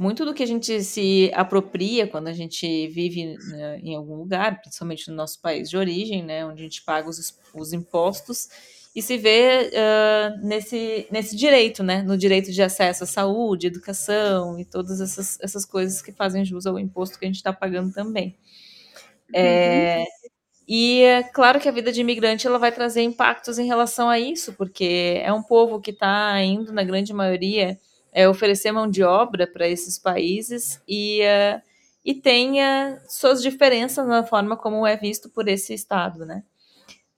muito do que a gente se apropria quando a gente vive né, em algum lugar, principalmente no nosso país de origem, né, onde a gente paga os, os impostos, e se vê uh, nesse, nesse direito, né, no direito de acesso à saúde, educação e todas essas, essas coisas que fazem jus ao imposto que a gente está pagando também. É, uhum. E é claro que a vida de imigrante ela vai trazer impactos em relação a isso, porque é um povo que está indo, na grande maioria, é, oferecer mão de obra para esses países e, uh, e tenha suas diferenças na forma como é visto por esse Estado, né?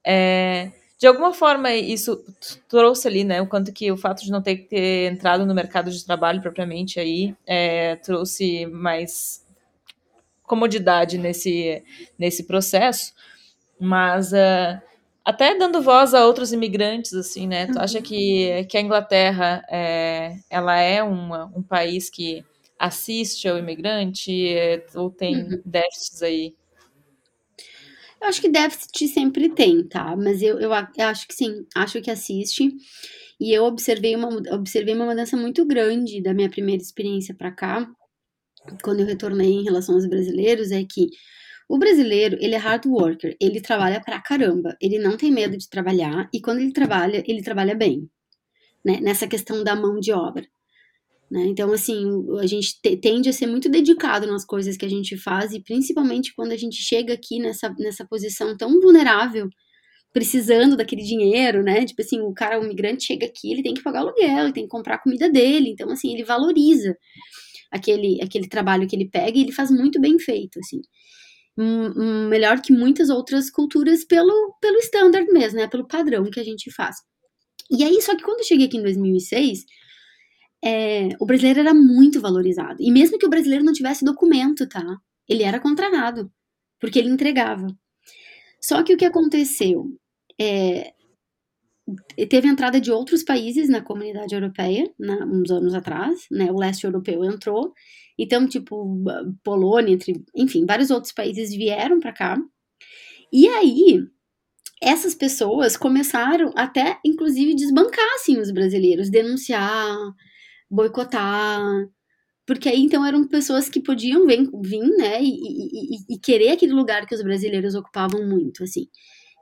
É, de alguma forma, isso trouxe ali, né, o quanto que o fato de não ter, ter entrado no mercado de trabalho propriamente aí é, trouxe mais comodidade nesse, nesse processo, mas uh, até dando voz a outros imigrantes, assim, né? Tu acha que, que a Inglaterra é, ela é uma, um país que assiste ao imigrante ou tem uhum. déficits aí? Eu acho que déficit sempre tem, tá? Mas eu, eu, eu, acho que sim, acho que assiste. E eu observei uma, observei uma mudança muito grande da minha primeira experiência para cá, quando eu retornei em relação aos brasileiros, é que o brasileiro, ele é hard worker, ele trabalha pra caramba, ele não tem medo de trabalhar e quando ele trabalha, ele trabalha bem, né? Nessa questão da mão de obra. Né? Então, assim, a gente tende a ser muito dedicado nas coisas que a gente faz e principalmente quando a gente chega aqui nessa, nessa posição tão vulnerável, precisando daquele dinheiro, né? Tipo assim, o cara, o migrante chega aqui, ele tem que pagar aluguel, ele tem que comprar a comida dele, então, assim, ele valoriza aquele, aquele trabalho que ele pega e ele faz muito bem feito, assim melhor que muitas outras culturas pelo, pelo standard mesmo, né? Pelo padrão que a gente faz. E aí, só que quando eu cheguei aqui em 2006, é, o brasileiro era muito valorizado. E mesmo que o brasileiro não tivesse documento, tá? Ele era contratado, porque ele entregava. Só que o que aconteceu? É, teve entrada de outros países na comunidade europeia, né, uns anos atrás, né? O leste europeu entrou então, tipo, Polônia, enfim, vários outros países vieram para cá. E aí, essas pessoas começaram até, inclusive, desbancar assim, os brasileiros, denunciar, boicotar. Porque aí, então, eram pessoas que podiam vir, vir né, e, e, e querer aquele lugar que os brasileiros ocupavam muito, assim.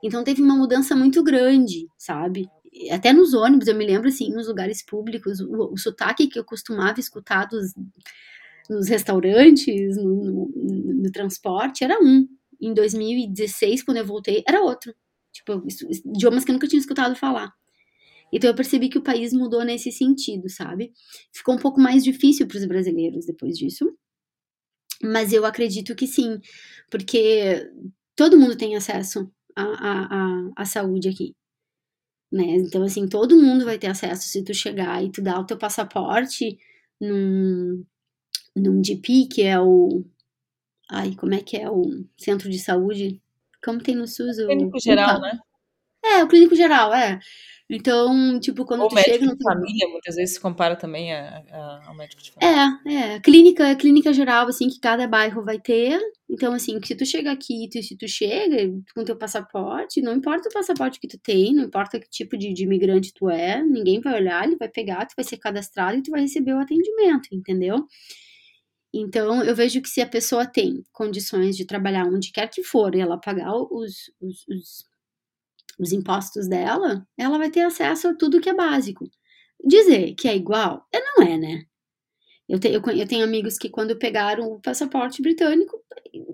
Então, teve uma mudança muito grande, sabe? Até nos ônibus, eu me lembro, assim, nos lugares públicos, o, o sotaque que eu costumava escutar dos, nos restaurantes, no, no, no, transporte, era um. Em 2016, quando eu voltei, era outro. Tipo, idiomas que eu nunca tinha escutado falar. Então eu percebi que o país mudou nesse sentido, sabe? Ficou um pouco mais difícil para os brasileiros depois disso. Mas eu acredito que sim, porque todo mundo tem acesso à, à, à, saúde aqui. Né? Então, assim, todo mundo vai ter acesso se tu chegar e tu dar o teu passaporte num, num GP, que é o. Ai, como é que é o centro de saúde? Como tem no SUS? O clínico geral, né? É, o clínico geral, é. Então, tipo, quando Ou tu médico chega no de família, muitas vezes se compara também a, a, ao médico de família. É, é. Clínica, clínica geral, assim, que cada bairro vai ter. Então, assim, se tu chega aqui, tu, se tu chega com teu passaporte, não importa o passaporte que tu tem, não importa que tipo de, de imigrante tu é, ninguém vai olhar, ele vai pegar, tu vai ser cadastrado e tu vai receber o atendimento, entendeu? Então, eu vejo que se a pessoa tem condições de trabalhar onde quer que for e ela pagar os, os, os, os impostos dela, ela vai ter acesso a tudo que é básico. Dizer que é igual, é, não é, né? Eu, te, eu, eu, tenho amigos que, quando pegaram o passaporte britânico,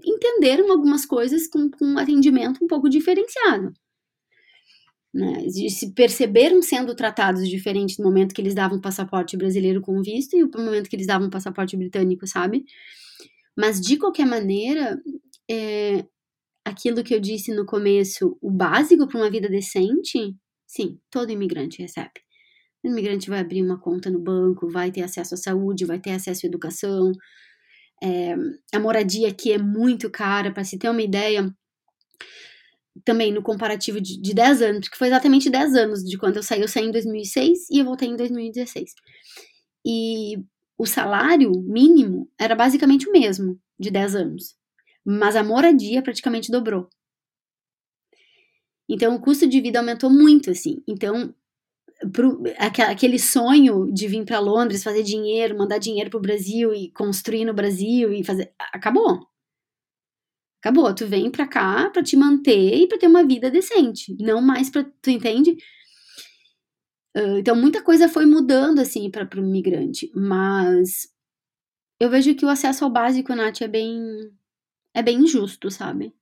entenderam algumas coisas com, com um atendimento um pouco diferenciado né, de se perceberam sendo tratados diferente no momento que eles davam passaporte brasileiro com visto e no momento que eles davam passaporte britânico, sabe? Mas de qualquer maneira, é, aquilo que eu disse no começo, o básico para uma vida decente, sim, todo imigrante recebe. O imigrante vai abrir uma conta no banco, vai ter acesso à saúde, vai ter acesso à educação. É, a moradia aqui é muito cara, para se ter uma ideia também no comparativo de, de 10 anos, que foi exatamente 10 anos de quando eu saí. Eu saí em 2006 e eu voltei em 2016. E o salário mínimo era basicamente o mesmo de 10 anos, mas a moradia praticamente dobrou. Então o custo de vida aumentou muito, assim. Então pro, aquele sonho de vir para Londres, fazer dinheiro, mandar dinheiro pro Brasil e construir no Brasil e fazer. Acabou. Acabou. Tu vem pra cá pra te manter e pra ter uma vida decente. Não mais pra. Tu entende? Uh, então, muita coisa foi mudando, assim, para o migrante. Mas eu vejo que o acesso ao básico, Nath, é bem. É bem injusto, sabe?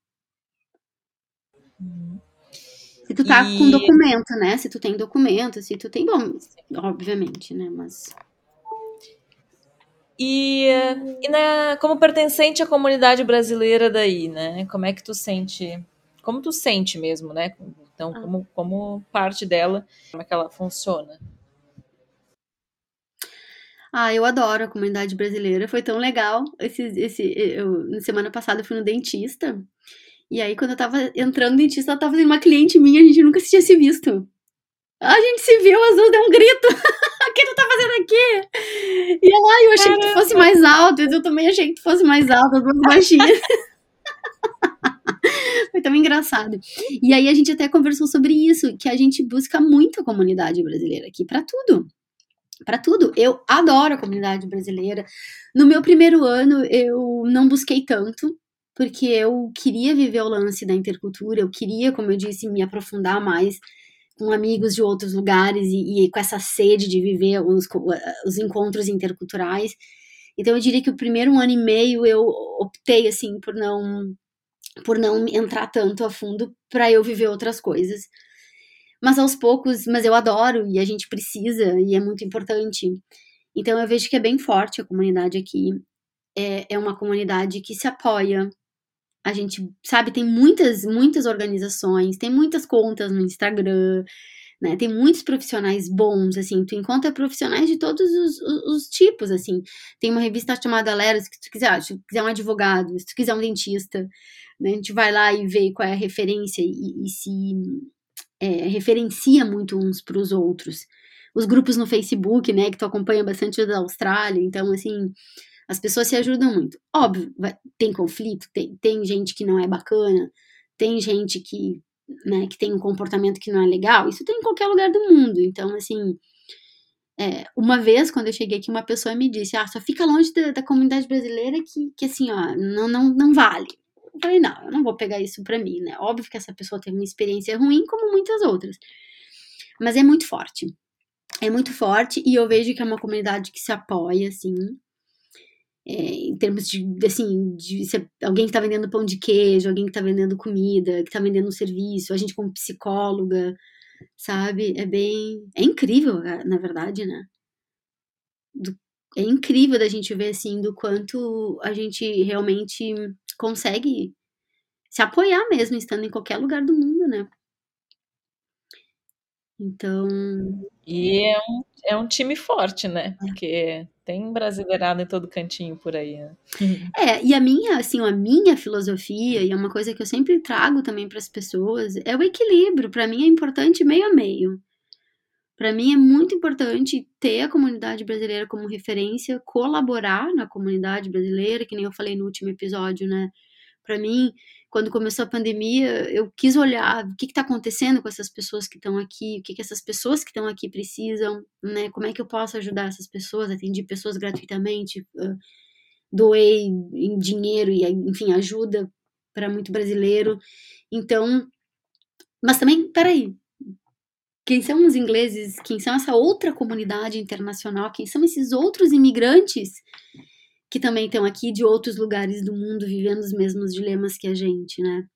Se tu tá e... com documento, né? Se tu tem documento, se tu tem. Bom, obviamente, né? Mas. E, e na, como pertencente à comunidade brasileira daí, né? Como é que tu sente? Como tu sente mesmo, né? Então, ah. como, como parte dela, como é que ela funciona? Ah, eu adoro a comunidade brasileira. Foi tão legal. Esse, esse, eu, na semana passada eu fui no dentista e aí, quando eu tava entrando no dentista, ela tava fazendo uma cliente minha, a gente nunca se tinha se visto. A gente se viu, as duas deu um grito. aqui? E ela, eu achei Caramba. que tu fosse mais alto. Eu também achei que tu fosse mais alto, duas baixinhas. Foi tão engraçado. E aí a gente até conversou sobre isso, que a gente busca muito a comunidade brasileira aqui para tudo. Para tudo. Eu adoro a comunidade brasileira. No meu primeiro ano, eu não busquei tanto, porque eu queria viver o lance da intercultura, eu queria, como eu disse, me aprofundar mais com amigos de outros lugares e, e com essa sede de viver os, os encontros interculturais. Então eu diria que o primeiro ano e meio eu optei assim por não por não entrar tanto a fundo para eu viver outras coisas. Mas aos poucos, mas eu adoro e a gente precisa e é muito importante. Então eu vejo que é bem forte a comunidade aqui. É, é uma comunidade que se apoia, a gente, sabe, tem muitas, muitas organizações, tem muitas contas no Instagram, né? Tem muitos profissionais bons, assim, tu encontra profissionais de todos os, os, os tipos, assim. Tem uma revista chamada Leros, que tu quiser, se tu quiser um advogado, se tu quiser um dentista, né? A gente vai lá e vê qual é a referência e, e se é, referencia muito uns para os outros. Os grupos no Facebook, né, que tu acompanha bastante da Austrália, então, assim, as pessoas se ajudam muito. Óbvio, vai, tem conflito, tem, tem gente que não é bacana, tem gente que, né, que tem um comportamento que não é legal. Isso tem em qualquer lugar do mundo. Então, assim, é, uma vez, quando eu cheguei aqui, uma pessoa me disse: Ah, só fica longe da, da comunidade brasileira que, que assim, ó, não, não, não vale. Eu falei: Não, eu não vou pegar isso pra mim, né? Óbvio que essa pessoa teve uma experiência ruim, como muitas outras. Mas é muito forte. É muito forte e eu vejo que é uma comunidade que se apoia, assim, é, em termos de, assim, de alguém que está vendendo pão de queijo, alguém que está vendendo comida, que está vendendo um serviço, a gente como psicóloga, sabe? É bem. É incrível, na verdade, né? Do, é incrível da gente ver, assim, do quanto a gente realmente consegue se apoiar mesmo, estando em qualquer lugar do mundo? Então. E é um, é um time forte, né? Porque tem brasileirado em todo cantinho por aí. Né? É, e a minha, assim, a minha filosofia, e é uma coisa que eu sempre trago também para as pessoas, é o equilíbrio. Para mim é importante meio a meio. Para mim é muito importante ter a comunidade brasileira como referência, colaborar na comunidade brasileira, que nem eu falei no último episódio, né? Para mim, quando começou a pandemia, eu quis olhar o que está acontecendo com essas pessoas que estão aqui, o que, que essas pessoas que estão aqui precisam, né? Como é que eu posso ajudar essas pessoas? Atendi pessoas gratuitamente, doei em dinheiro e, enfim, ajuda para muito brasileiro. Então, mas também, peraí, quem são os ingleses? Quem são essa outra comunidade internacional? Quem são esses outros imigrantes que também estão aqui de outros lugares do mundo vivendo os mesmos dilemas que a gente, né?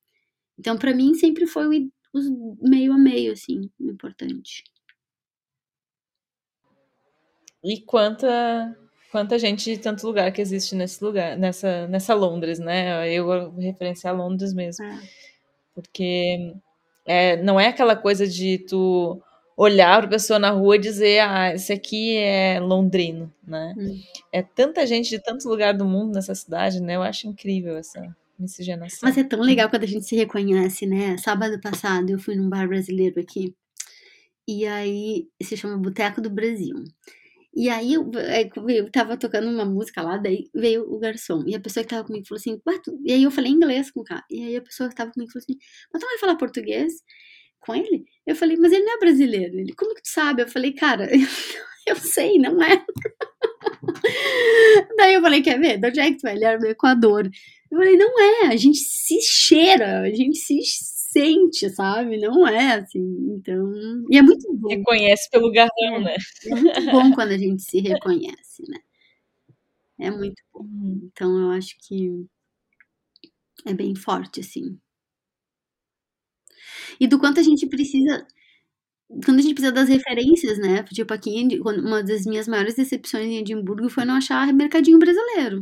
Então, para mim, sempre foi o, meio a meio, assim, importante. E quanta quanta gente de tanto lugar que existe nesse lugar, nessa, nessa Londres, né? Eu vou referenciar Londres mesmo. É. Porque é, não é aquela coisa de tu olhar para a pessoa na rua e dizer, ah, esse aqui é londrino, né? Hum. É tanta gente de tantos lugares do mundo nessa cidade, né? Eu acho incrível essa miscigenação. Mas é tão legal quando a gente se reconhece, né? Sábado passado eu fui num bar brasileiro aqui, e aí se chama Boteco do Brasil. E aí eu, eu tava tocando uma música lá, daí veio o garçom. E a pessoa que tava comigo falou assim, e aí eu falei inglês com o cara. E aí a pessoa que tava comigo falou assim, mas tu vai falar português? Com ele? Eu falei, mas ele não é brasileiro. Ele, como que tu sabe? Eu falei, cara, eu sei, não é. Daí eu falei, quer ver? De onde é que tu vai? Ele era do Equador. Eu falei, não é, a gente se cheira, a gente se sente, sabe? Não é assim. Então. E é muito bom. Reconhece pelo garrão, é, né? É muito bom quando a gente se reconhece, né? É muito bom. Uhum. Então eu acho que é bem forte, assim. E do quanto a gente precisa. Quando a gente precisa das referências, né? Tipo, aqui, uma das minhas maiores decepções em Edimburgo foi não achar mercadinho brasileiro.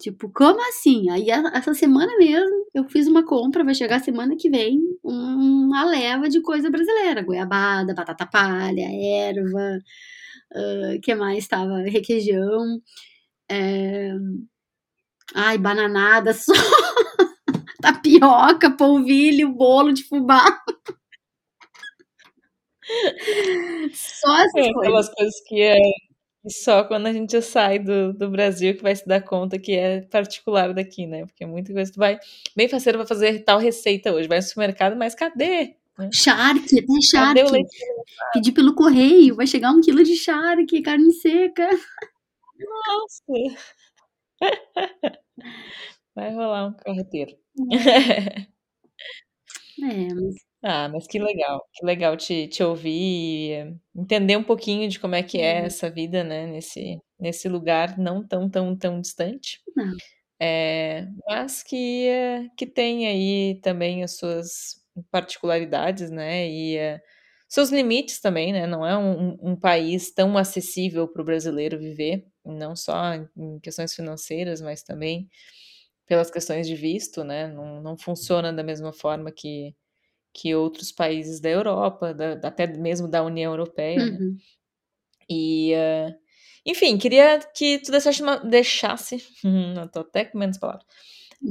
Tipo, como assim? Aí essa semana mesmo eu fiz uma compra, vai chegar semana que vem uma leva de coisa brasileira, goiabada, batata palha, erva, uh, que mais estava requeijão, é... ai bananada, só tapioca, polvilho, bolo de fubá. Só essas é, coisas. Aquelas coisas que é só quando a gente sai do, do Brasil que vai se dar conta que é particular daqui, né? Porque muita coisa tu vai. Bem faceiro vai fazer tal receita hoje, vai no supermercado, mas cadê? Charque, até charque. Pedir pelo correio, vai chegar um quilo de charque, carne seca. Nossa! Vai rolar um carreteiro. É, mas ah, mas que legal, que legal te, te ouvir e entender um pouquinho de como é que é Uhum. essa vida, né, nesse, nesse lugar não tão, tão, tão distante. Não. É, mas que, que tem aí também as suas particularidades, né, e é, seus limites também, né, não é um, um país tão acessível para o brasileiro viver, não só em questões financeiras, mas também pelas questões de visto, né, não, não funciona da mesma forma que que outros países da Europa, da, até mesmo da União Europeia, né? Uhum. E, uh, enfim, queria que tu deixasse uma, deixasse, não tô até com menos palavras,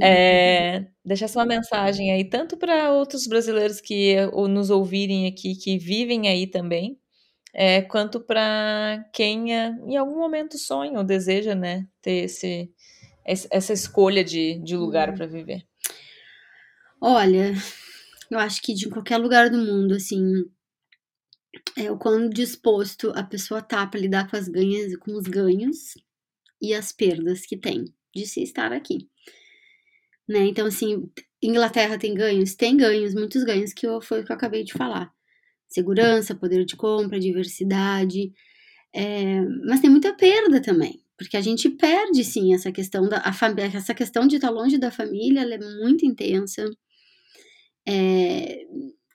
é, deixasse uma mensagem aí, tanto para outros brasileiros que ou nos ouvirem aqui, que vivem aí também, é, quanto para quem em algum momento sonha ou deseja, né, ter esse, essa escolha de, de lugar Uhum. para viver. Olha, eu acho que de qualquer lugar do mundo, assim, é o quão disposto a pessoa tá para lidar com as ganhas, com os ganhos e as perdas que tem de se estar aqui. Né? Então, assim, Inglaterra tem ganhos? Tem ganhos, muitos ganhos, que eu, foi o que eu acabei de falar. Segurança, poder de compra, diversidade. É, mas tem muita perda também. Porque a gente perde, sim, essa questão da essa questão de estar longe da família, ela é muito intensa. É,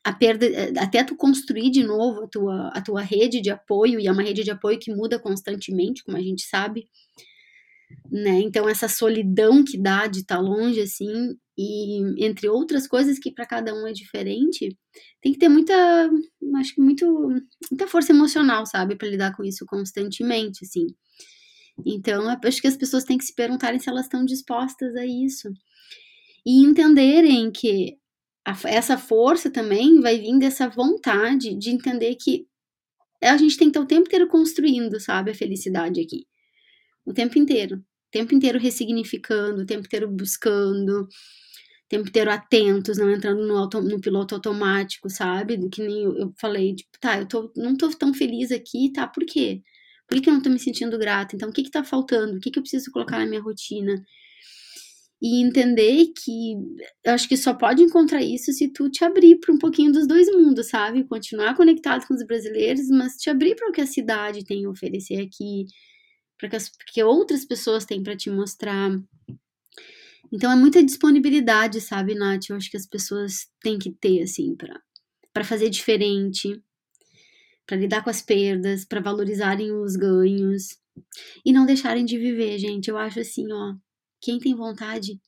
a perda, até tu construir de novo a tua, a tua rede de apoio, e é uma rede de apoio que muda constantemente, como a gente sabe, né? Então, essa solidão que dá de estar longe, assim, e entre outras coisas que para cada um é diferente, tem que ter muita, acho que muito, muita força emocional, sabe, para lidar com isso constantemente, assim. Então, acho que as pessoas têm que se perguntarem se elas estão dispostas a isso. E entenderem que a, essa força também vai vir dessa vontade de entender que a gente tem que estar o tempo inteiro construindo, sabe, a felicidade aqui. O tempo inteiro. O tempo inteiro ressignificando, o tempo inteiro buscando, o tempo inteiro atentos, não entrando no, auto, no piloto automático, sabe? Que nem eu, eu falei, tipo, tá, eu tô, não tô tão feliz aqui, tá? Por quê? Por que eu não tô me sentindo grata? Então, o que que tá faltando? O que que eu preciso colocar na minha rotina? e entender que eu acho que só pode encontrar isso se tu te abrir para um pouquinho dos dois mundos, sabe? Continuar conectado com os brasileiros, mas te abrir para o que a cidade tem a oferecer aqui, para que, que outras pessoas têm para te mostrar. Então é muita disponibilidade, sabe, Nath? Eu acho que as pessoas têm que ter, assim, para fazer diferente, para lidar com as perdas, para valorizarem os ganhos e não deixarem de viver, gente. Eu acho assim, ó, quem tem vontade,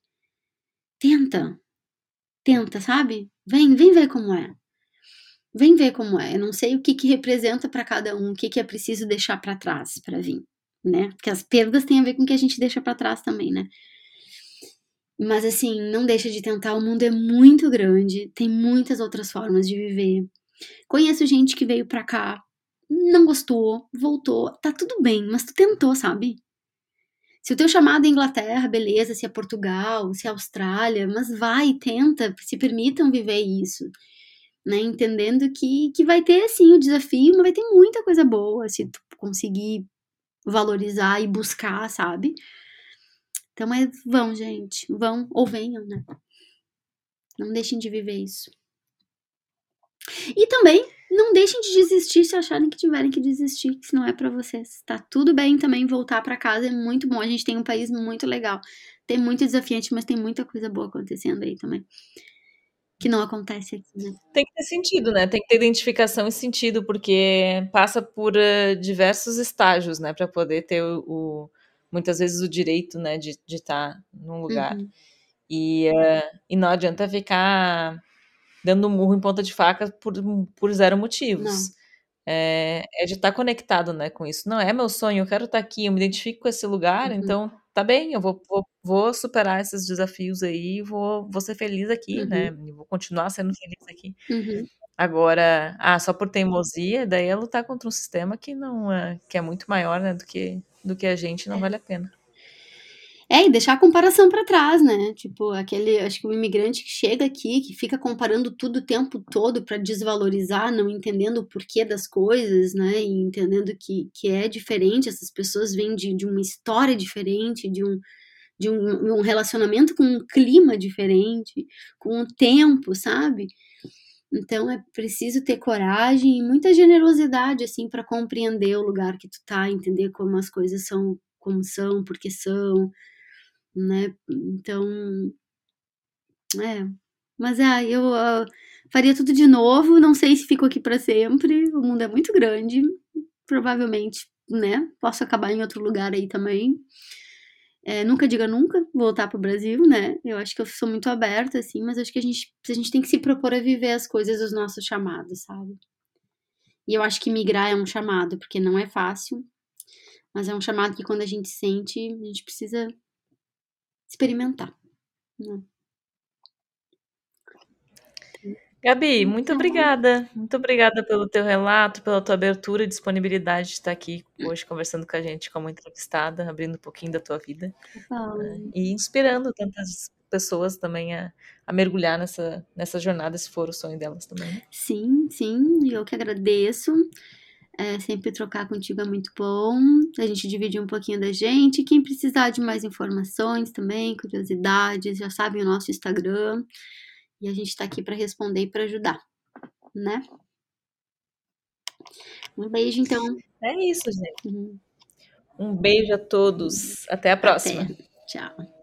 tenta. Tenta, sabe? Vem, vem ver como é. Vem ver como é. Eu não sei o que, que representa para cada um, o que, que é preciso deixar para trás para vir, né? Porque as perdas têm a ver com o que a gente deixa para trás também, né? Mas assim, não deixa de tentar. O mundo é muito grande, tem muitas outras formas de viver. Conheço gente que veio pra cá, não gostou, voltou, tá tudo bem, mas tu tentou, sabe? Se o teu chamado é Inglaterra, beleza, se é Portugal, se é Austrália, mas vai, tenta, se permitam viver isso. né? Entendendo que, que vai ter, sim, o desafio, mas vai ter muita coisa boa se tu conseguir valorizar e buscar, sabe? Então, mas vão, gente, vão ou venham, né? Não deixem de viver isso. E também não deixem de desistir se acharem que tiverem que desistir, que se não é para vocês. Tá tudo bem também voltar para casa, é muito bom. A gente tem um país muito legal. Tem muito desafiante, mas tem muita coisa boa acontecendo aí também. Que não acontece aqui, né? Tem que ter sentido, né? Tem que ter identificação e sentido, porque passa por uh, diversos estágios, né? Para poder ter o, o, muitas vezes o direito, né? De estar tá num lugar. Uhum. E, uh, e não adianta ficar dando um murro em ponta de faca por, por zero motivos. É, é, de estar tá conectado né, com isso. Não é meu sonho, eu quero estar tá aqui, eu me identifico com esse lugar, uhum. então tá bem, eu vou, vou, vou, superar esses desafios aí, vou, vou ser feliz aqui, né, uhum. né? Vou continuar sendo feliz aqui. Uhum. Agora, ah, só por teimosia, daí é lutar contra um sistema que não é, que é muito maior né, do, que, do que a gente, não é. vale a pena. É, e deixar a comparação para trás, né? Tipo, aquele, acho que o imigrante que chega aqui, que fica comparando tudo o tempo todo para desvalorizar, não entendendo o porquê das coisas, né? E entendendo que, que é diferente, essas pessoas vêm de, de uma história diferente, de um, de um, um relacionamento com um clima diferente, com o tempo, sabe? Então é preciso ter coragem e muita generosidade assim para compreender o lugar que tu tá, entender como as coisas são como são, porque são, né? Então, é. Mas é, eu uh, faria tudo de novo. Não sei se fico aqui para sempre. O mundo é muito grande. Provavelmente, né? Posso acabar em outro lugar aí também. É, nunca diga nunca voltar pro Brasil, né? Eu acho que eu sou muito aberta, assim, mas acho que a gente, a gente tem que se propor a viver as coisas dos nossos chamados, sabe? E eu acho que migrar é um chamado, porque não é fácil, mas é um chamado que quando a gente sente, a gente precisa experimentar. Né? Gabi, então muito obrigada. Muito obrigada pelo teu relato, pela tua abertura e disponibilidade de estar aqui hoje conversando com a gente como entrevistada, abrindo um pouquinho da tua vida né, e inspirando tantas pessoas também a, a, mergulhar nessa, nessa jornada, se for o sonho delas também. Né? Sim, sim, eu que agradeço. É, sempre trocar contigo é muito bom. A gente dividir um pouquinho da gente. Quem precisar de mais informações também, curiosidades, já sabe o nosso Instagram. E a gente está aqui para responder e para ajudar, né? Um beijo, então. É isso, gente. Uhum. Um beijo a todos. Até a próxima. Até. Tchau.